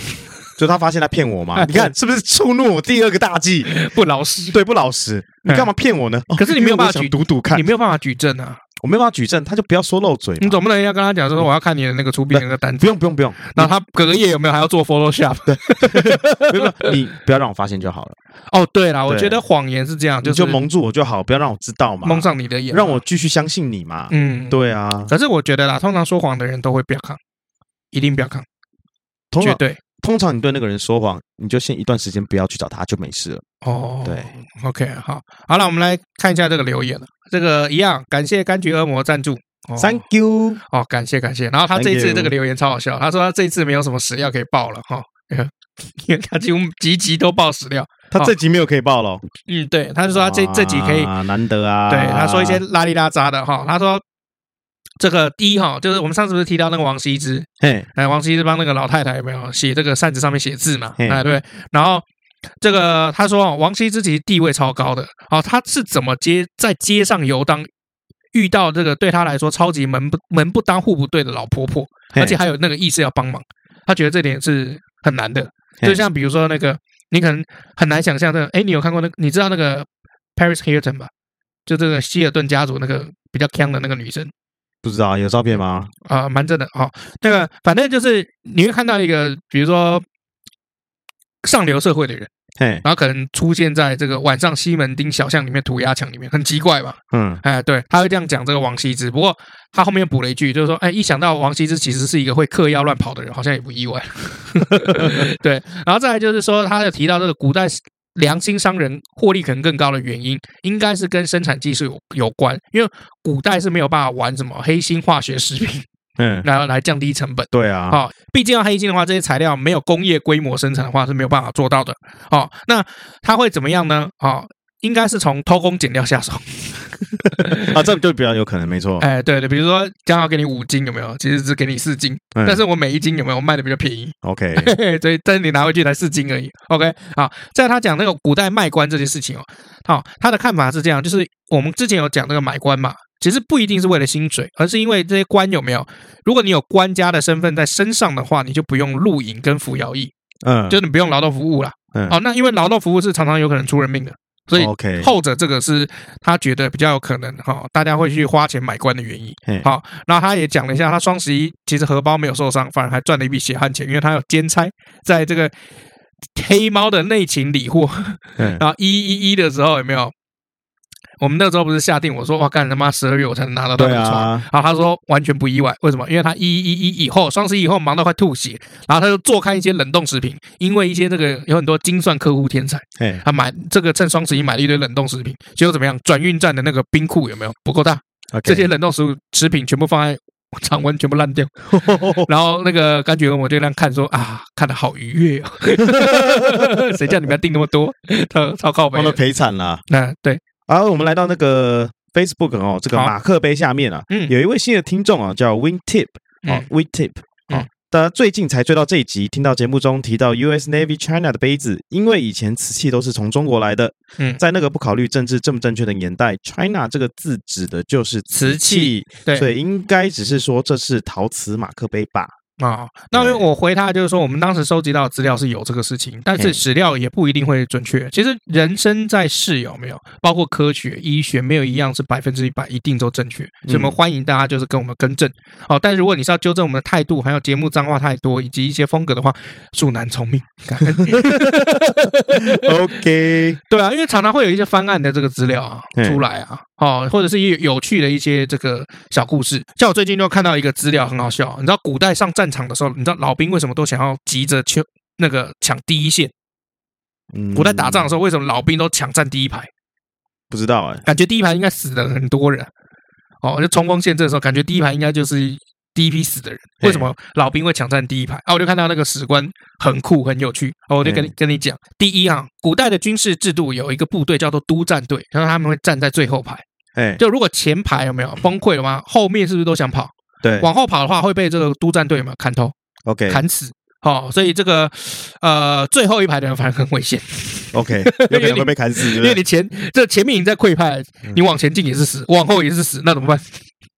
就他发现他骗我嘛？你看是不是触怒我第二个大忌？不老实，对，不老实。你干嘛骗我呢？可是你没有办法举赌赌看，你没有办法举证啊。我没办法举证，他就不要说漏嘴。你总不能要跟他讲说，我要看你的那个出殡那个单子。不用不用不用。那他隔个夜有没有还要做 Photoshop？对，没有，你不要让我发现就好了。哦，对了，我觉得谎言是这样，就就蒙住我就好，不要让我知道嘛，蒙上你的眼，让我继续相信你嘛。嗯，对啊。可是我觉得啦，通常说谎的人都会不要看，一定不要看，绝对。通常你对那个人说谎，你就先一段时间不要去找他，就没事了。哦，对，OK，好，好了，我们来看一下这个留言了。这个一样，感谢柑橘恶魔赞助。Thank you，哦，感谢感谢。然后他这一次这个留言超好笑，他说他这一次没有什么史料可以爆了哈，因为他几乎集集都爆史料，他这集没有可以爆了。嗯，对，他就说他这这集可以，难得啊。对，他说一些拉里拉杂的哈，他说这个第一哈，就是我们上次不是提到那个王羲之，哎，王羲之帮那个老太太有没有写这个扇子上面写字嘛？哎，对，然后。这个他说，王羲之其实地位超高的，哦，他是怎么街在街上游荡，遇到这个对他来说超级门不门不当户不对的老婆婆，而且还有那个意思要帮忙，他觉得这点是很难的。就像比如说那个，你可能很难想象的，哎，你有看过那个？你知道那个 Paris Hilton 吧？就这个希尔顿家族那个比较强的那个女生，不知道有照片吗？啊，蛮真的。哦，那个反正就是你会看到一个，比如说。上流社会的人，嘿，然后可能出现在这个晚上西门町小巷里面涂鸦墙里面，很奇怪吧？嗯，哎，对，他会这样讲这个王羲之。不过他后面补了一句，就是说，哎，一想到王羲之其实是一个会嗑药乱跑的人，好像也不意外。对，然后再来就是说，他有提到这个古代良心商人获利可能更高的原因，应该是跟生产技术有有关，因为古代是没有办法玩什么黑心化学食品。嗯，然后来降低成本。对啊，好，毕竟要黑心的话，这些材料没有工业规模生产的话是没有办法做到的。好，那它会怎么样呢？哦，应该是从偷工减料下手。啊，这就比较有可能，没错。哎，对对，比如说刚好给你五斤，有没有？其实只给你四斤，但是我每一斤有没有卖的比较便宜？OK，所以但是你拿回去才四斤而已。OK，好，在他讲那个古代卖官这件事情哦，好，他的看法是这样，就是我们之前有讲那个买官嘛。其实不一定是为了薪水，而是因为这些官有没有？如果你有官家的身份在身上的话，你就不用露营跟服徭役，嗯，就你不用劳动服务了。嗯，好，那因为劳动服务是常常有可能出人命的，所以后者这个是他觉得比较有可能哈，大家会去花钱买官的原因。好，然后他也讲了一下，他双十一其实荷包没有受伤，反而还赚了一笔血汗钱，因为他有兼差在这个黑猫的内勤理货，然后一一一的时候有没有？我们那时候不是下定，我说哇，干他妈十二月我才能拿到那个床，啊、然后他说完全不意外，为什么？因为他一一一以后双十一以后忙到快吐血，然后他就做开一些冷冻食品，因为一些这个有很多精算客户天才，他买这个趁双十一买了一堆冷冻食品，结果怎么样？转运站的那个冰库有没有不够大？这些冷冻食物食品全部放在常温全部烂掉。然后那个柑橘跟我就这样看说啊，看得好愉悦哦。谁叫你们要订那么多？超超靠北，都赔惨了。那对，然后我们来到那个 Facebook 哦，这个马克杯下面啊，嗯，有一位新的听众啊，叫 Wingtip 哦，Wingtip 哦。大家最近才追到这一集，听到节目中提到 U.S. Navy China 的杯子，因为以前瓷器都是从中国来的。嗯，在那个不考虑政治正不正确的年代，China 这个字指的就是瓷器，对，所以应该只是说这是陶瓷马克杯吧。啊，那因为我回他就是说，我们当时收集到的资料是有这个事情，但是史料也不一定会准确。其实人生在世有没有，包括科学、医学，没有一样是百分之一百一定都正确。所以我们欢迎大家就是跟我们更正。哦，但如果你是要纠正我们的态度，还有节目脏话太多以及一些风格的话，恕难从命。OK，对啊，因为常常会有一些翻案的这个资料啊出来啊。哦，或者是有有趣的一些这个小故事，像我最近就看到一个资料，很好笑。你知道古代上战场的时候，你知道老兵为什么都想要急着去那个抢第一线？古代打仗的时候，为什么老兵都抢占第一排？不知道哎，感觉第一排应该死了很多人。哦，就冲锋陷阵的时候，感觉第一排应该就是第一批死的人。为什么老兵会抢占第一排？啊，我就看到那个史官很酷很有趣。哦，我就跟你跟你讲，第一啊，古代的军事制度有一个部队叫做督战队，然后他们会站在最后排。哎，就如果前排有没有崩溃了吗？后面是不是都想跑？对，往后跑的话会被这个督战队有没有砍头？OK，砍死。好，所以这个呃最后一排的人反而很危险。OK，有可能会被砍死，因为你前这前面已经在溃败，你往前进也是死，往后也是死，那怎么办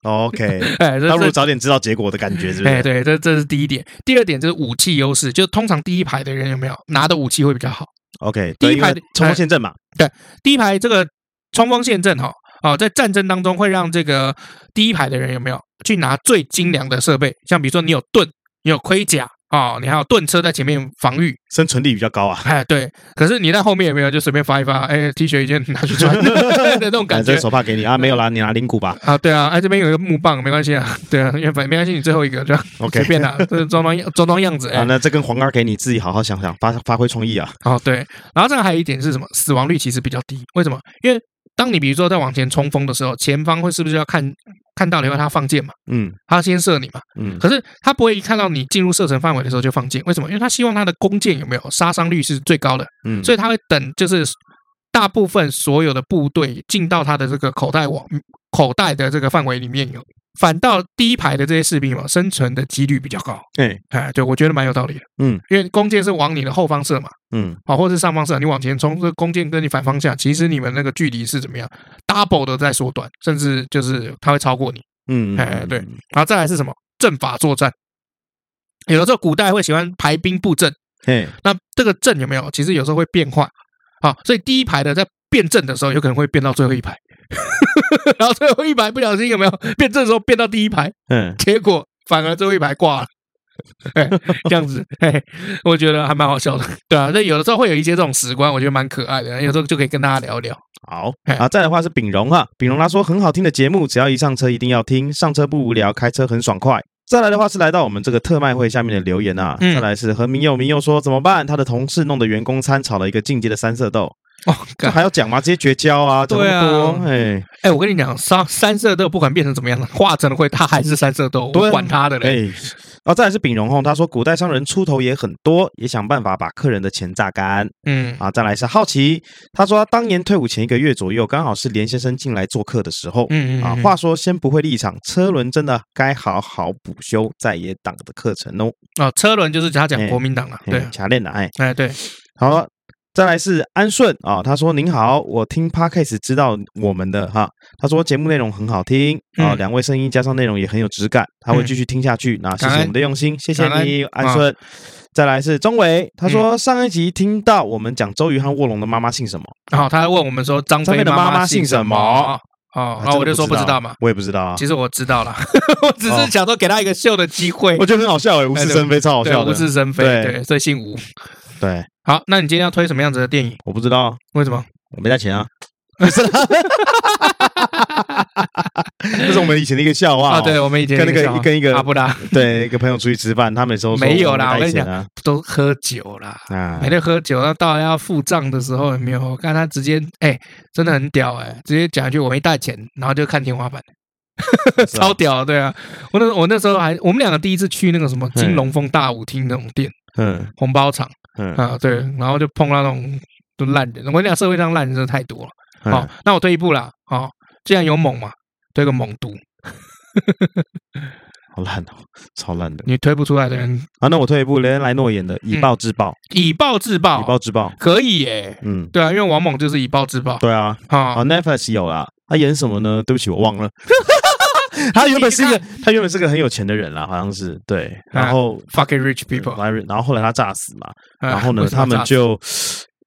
？OK，哎，倒不如早点知道结果的感觉，是不是？哎，对，这这是第一点。第二点就是武器优势，就通常第一排的人有没有拿的武器会比较好？OK，第一排冲锋陷阵嘛，对，第一排这个冲锋陷阵哈。哦，在战争当中会让这个第一排的人有没有去拿最精良的设备？像比如说你有盾，你有盔甲啊，你还有盾车在前面防御，生存力比较高啊。哎，对。可是你在后面有没有就随便发一发？哎，T 恤一件拿去穿 的那种感觉。这手帕给你啊，没有啦，你拿铃鼓吧。啊，对啊，哎，这边有一个木棒，没关系啊。对啊，因为反正没关系，你最后一个就 OK，随便啦，这是装装装装样子。啊，那这根黄杆给你自己好好想想，发发挥创意啊。哦，对。然后这个还有一点是什么？死亡率其实比较低，为什么？因为当你比如说在往前冲锋的时候，前方会是不是要看看到你后他放箭嘛？嗯，他先射你嘛？嗯，可是他不会一看到你进入射程范围的时候就放箭，为什么？因为他希望他的弓箭有没有杀伤率是最高的，嗯，所以他会等就是大部分所有的部队进到他的这个口袋网口袋的这个范围里面有。反倒第一排的这些士兵嘛，生存的几率比较高。哎，哎，对，我觉得蛮有道理的。嗯，因为弓箭是往你的后方射嘛。嗯，好，或者是上方射，你往前冲，这弓箭跟你反方向，其实你们那个距离是怎么样？double 的在缩短，甚至就是它会超过你。嗯，哎，对。然后再来是什么？阵法作战。有的时候古代会喜欢排兵布阵。哎，那这个阵有没有？其实有时候会变化。好，所以第一排的在变阵的时候，有可能会变到最后一排。然后最后一排不小心有没有变阵的时候变到第一排？嗯，结果反而最后一排挂了，这样子，嘿，我觉得还蛮好笑的，对啊。那有的时候会有一些这种史观，我觉得蛮可爱的，有时候就可以跟大家聊一聊。好，啊，再的话是炳荣哈，炳荣他说很好听的节目，只要一上车一定要听，上车不无聊，开车很爽快。再来的话是来到我们这个特卖会下面的留言啊，再来是和民友明友说怎么办？他的同事弄的员工餐炒了一个进阶的三色豆。哦，这还要讲吗？直接绝交啊！对啊，哎哎，我跟你讲，三三色豆不管变成怎么样了，化成了灰，它还是三色豆，我管他的嘞。然后再来是丙荣宏，他说古代商人出头也很多，也想办法把客人的钱榨干。嗯，啊，再来是好奇，他说他当年退伍前一个月左右，刚好是连先生进来做客的时候。嗯嗯，啊，话说先不会立场，车轮真的该好好补修在野党的课程哦。哦，车轮就是他讲国民党了，对，卡练的，哎哎，对，好了。再来是安顺啊、哦，他说您好，我听 Podcast 知道我们的哈，他说节目内容很好听啊，两、嗯。哦、位声音加上内容也很有质感，他会继续听下去。那、嗯、谢谢我们的用心，谢谢你安顺。哦、再来是钟伟，他说上一集听到我们讲周瑜和卧龙的妈妈姓什么，然后、他还问我们说张飞的妈妈姓什么？哦，然后我就说不知道嘛，我也不知道啊。其实我知道了，我只是想说给他一个秀的机会，我觉得很好笑哎，无事生非超好笑的，无事生非，对，所以姓吴。对，好，那你今天要推什么样子的电影？我不知道，为什么？我没带钱啊。这是我们以前的一个笑话啊！对，我们以前跟那个跟一个阿布拉，对，一个朋友出去吃饭，他们说没有啦，我跟你讲，都喝酒啦，啊，每天喝酒，那到要付账的时候有没有？我看他直接哎，真的很屌哎，直接讲一句我没带钱，然后就看天花板。超屌，对啊，我那我那时候还我们两个第一次去那个什么金龙凤大舞厅那种店，嗯，红包场，嗯啊对，然后就碰到那种都烂人，我跟你讲社会上烂人真的太多了。好，那我退一步啦，好，既然有猛嘛，推个猛毒。好烂哦，超烂的！你推不出来的人啊，那我退一步，雷恩莱诺演的《以暴制暴》，以暴制暴，以暴制暴可以耶。嗯，对啊，因为王猛就是以暴制暴。对啊，啊，Netflix 有啦，他演什么呢？对不起，我忘了。他原本是一个，他原本是个很有钱的人啦，好像是对。然后 fucking rich people，然后后来他诈死嘛，然后呢，他们就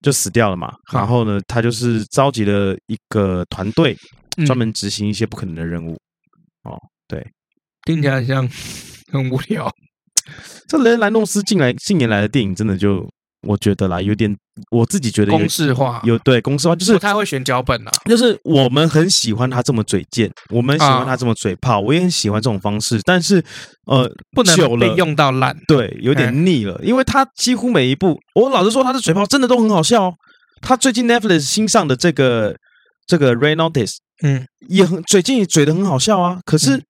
就死掉了嘛。然后呢，他就是召集了一个团队，专门执行一些不可能的任务。哦，对。听起来像 很无聊。这雷恩莱诺斯近来近年来的电影，真的就我觉得啦，有点我自己觉得公式化，有对公式化，就是不太会选脚本啊。就是我们很喜欢他这么嘴贱，我们喜欢他这么嘴炮，我也很喜欢这种方式。但是呃，不能被用到烂，对，有点腻了。因为他几乎每一部，我老实说，他的嘴炮真的都很好笑哦。他最近 Netflix 新上的这个这个 Red Notice，嗯，也很嘴近也嘴的很好笑啊。可是。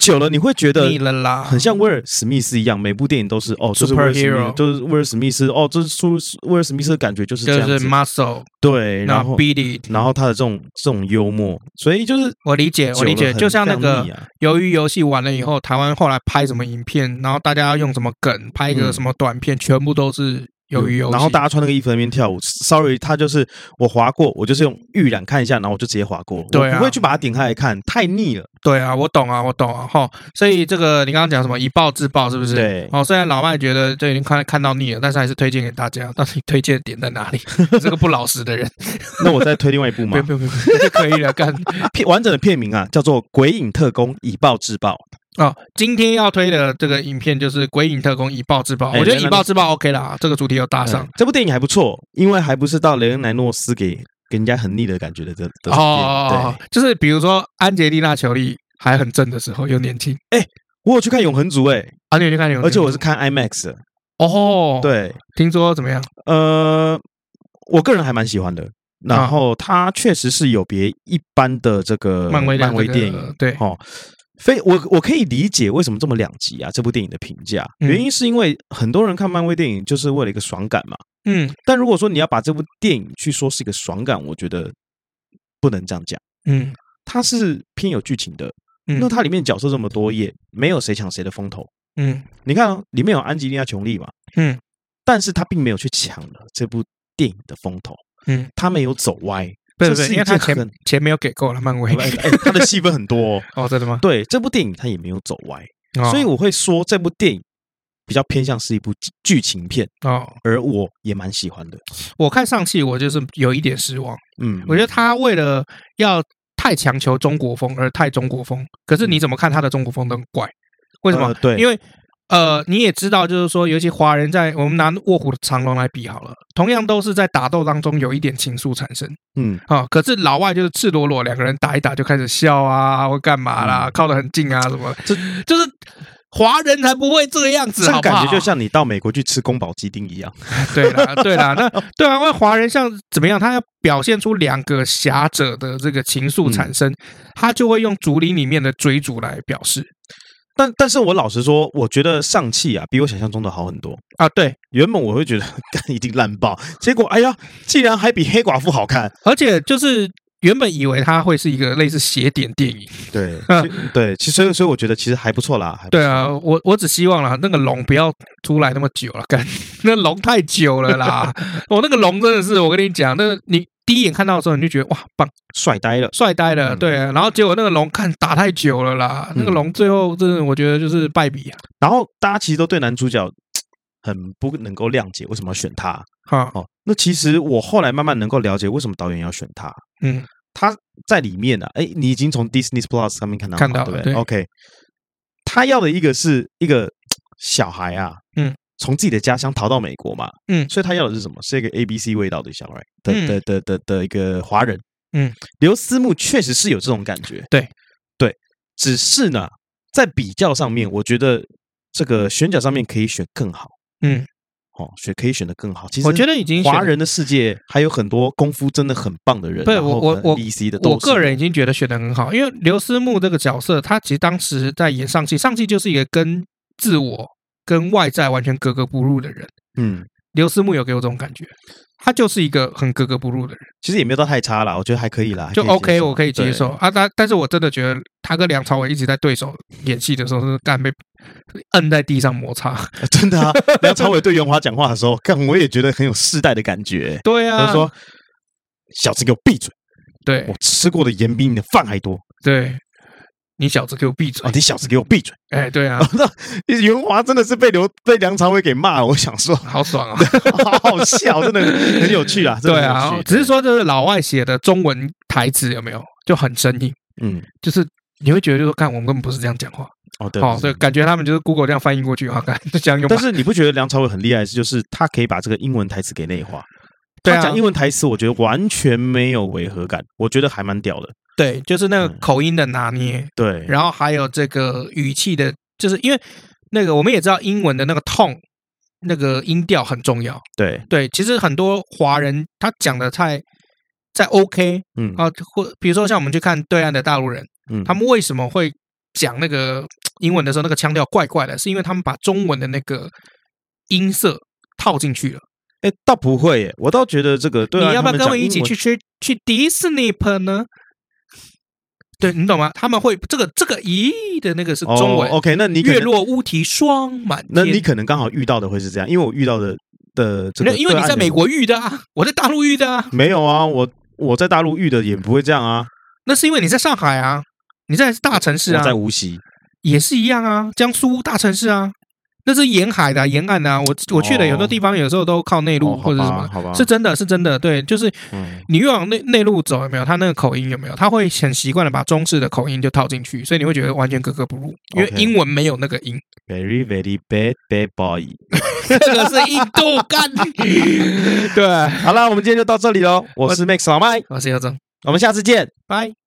久了你会觉得腻了啦，很像威尔史密斯一样，每部电影都是哦，就是 superhero，就是威尔史密斯哦，这是苏威尔史密斯的感觉就是这样子，就是 muscle 对，然后 beat it，然后他的这种这种幽默，所以就是我理解，我理解，就像那个由于游戏完了以后，台湾后来拍什么影片，然后大家要用什么梗拍一个什么短片，全部都是。鱿鱼游戏，然后大家穿那个衣服在那边跳舞。Sorry，他就是我划过，我就是用预览看一下，然后我就直接划过，对啊，我不会去把它点开来看，太腻了。对啊，我懂啊，我懂啊，哈。所以这个你刚刚讲什么以暴制暴，是不是？对。哦，虽然老麦觉得这已经看看到腻了，但是还是推荐给大家。但是你推荐的点在哪里？这个不老实的人。那我再推另外一部 吗？不用不不，就可以了。干 片完整的片名啊，叫做《鬼影特工以暴制暴》。哦，今天要推的这个影片就是《鬼影特工：以暴制暴》，我觉得以暴制暴 OK 啦，这个主题有搭上。这部电影还不错，因为还不是到雷恩·莱诺斯给给人家很腻的感觉的这这哦，就是比如说安杰丽娜·裘丽还很正的时候，又年轻。哎，我有去看《永恒族》哎，啊，你有去看《永恒族》，而且我是看 IMAX 哦。对，听说怎么样？呃，我个人还蛮喜欢的。然后它确实是有别一般的这个漫威漫威电影，对，哦。非我我可以理解为什么这么两极啊？这部电影的评价原因是因为很多人看漫威电影就是为了一个爽感嘛。嗯，但如果说你要把这部电影去说是一个爽感，我觉得不能这样讲。嗯，它是偏有剧情的。嗯，那它里面角色这么多，也没有谁抢谁的风头。嗯，你看哦，里面有安吉丽娜·琼丽嘛。嗯，但是他并没有去抢了这部电影的风头。嗯，他没有走歪。对对，因为他钱钱没有给够了，漫威，他的戏份很多 哦，真的吗？对，这部电影他也没有走歪，所以我会说这部电影比较偏向是一部剧情片哦，而我也蛮喜欢的。我看上戏，我就是有一点失望，嗯，我觉得他为了要太强求中国风而太中国风，可是你怎么看他的中国风都很怪，为什么？对，因为。呃，你也知道，就是说，尤其华人在我们拿《卧虎藏龙》来比好了，同样都是在打斗当中有一点情愫产生，嗯，啊，可是老外就是赤裸裸两个人打一打就开始笑啊，或干嘛啦，嗯、靠得很近啊，什么，这就是华人才不会这个样子，好不好？感觉就像你到美国去吃宫保鸡丁一样，对啦，对啦，那对啊，因为华人像怎么样，他要表现出两个侠者的这个情愫产生，嗯、他就会用竹林里面的追逐来表示。但但是我老实说，我觉得上汽啊比我想象中的好很多啊。对，原本我会觉得 干一定烂爆，结果哎呀，竟然还比黑寡妇好看，而且就是原本以为它会是一个类似邪典电影。对，对，其实所以我觉得其实还不错啦。错对啊，我我只希望啦，那个龙不要出来那么久了，干那龙太久了啦。我 那个龙真的是，我跟你讲，那个你。第一眼看到的时候，你就觉得哇棒，帅呆了，帅呆了，对。然后结果那个龙看打太久了啦，那个龙最后真的我觉得就是败笔啊。然后大家其实都对男主角很不能够谅解，为什么要选他？哈哦，那其实我后来慢慢能够了解为什么导演要选他。嗯，他在里面呢，哎，你已经从 Disney Plus 上面看到看到对不对？OK，他要的一个是一个小孩啊，嗯。从自己的家乡逃到美国嘛，嗯，所以他要的是什么？是一个 A B C 味道的小孩的的的的的一个华人，嗯，刘思慕确实是有这种感觉，对。对，只是呢，在比较上面，我觉得这个选角上面可以选更好，嗯，哦，选可以选得更好。其实我觉得已经华人的世界还有很多功夫真的很棒的人。对，我我我 VC 的，我个人已经觉得选得很好，因为刘思慕这个角色，他其实当时在演上戏，上戏就是一个跟自我跟外在完全格格不入的人。嗯，刘思慕有给我这种感觉。他就是一个很格格不入的人，其实也没有到太差啦，我觉得还可以啦，就 OK，我可以接受啊。但但是我真的觉得他跟梁朝伟一直在对手演戏的时候是干被摁在地上摩擦，真的啊。梁朝伟对袁华讲话的时候，干我也觉得很有世代的感觉。对啊，他说：“小子给我闭嘴！对，我吃过的盐比你的饭还多。”对。你小子给我闭嘴！哦，你小子给我闭嘴！哎，对啊，那袁华真的是被刘被梁朝伟给骂了。我想说，好爽啊，好好笑，真的很有趣啊。对啊，只是说就是老外写的中文台词有没有就很生硬？嗯，就是你会觉得就是说，看我们根本不是这样讲话。哦，对，哦，对，感觉他们就是 Google 这样翻译过去，好看就这样用。但是你不觉得梁朝伟很厉害？是就是他可以把这个英文台词给内化。他讲英文台词，我觉得完全没有违和感，我觉得还蛮屌的。对，就是那个口音的拿捏，嗯、对，然后还有这个语气的，就是因为那个我们也知道英文的那个 tone，那个音调很重要。对对，其实很多华人他讲的太在 OK，嗯啊，或比如说像我们去看对岸的大陆人，嗯，他们为什么会讲那个英文的时候那个腔调怪怪的？是因为他们把中文的那个音色套进去了。哎，倒不会耶，我倒觉得这个，对啊，你要不要跟我一起去去去迪士尼呢？对，你懂吗？他们会这个这个咦的那个是中文。Oh, OK，那你月落乌啼霜满天。那你可能刚好遇到的会是这样，因为我遇到的的这个，因为你在美国遇的啊，我在大陆遇的啊。没有啊，我我在大陆遇的也不会这样啊。那是因为你在上海啊，你在大城市啊，在无锡也是一样啊，江苏大城市啊。那是沿海的、啊、沿岸的、啊，我我去的有的地方，有时候都靠内陆或者什么，是真的是真的，对，就是你越往内内陆走，有没有？他那个口音有没有？他会很习惯的把中式的口音就套进去，所以你会觉得完全格格不入，因为英文没有那个音。Very very bad bad boy，这个是印度干。对，好了，我们今天就到这里喽。我是 Max 老麦，我是姚总，我们下次见，拜。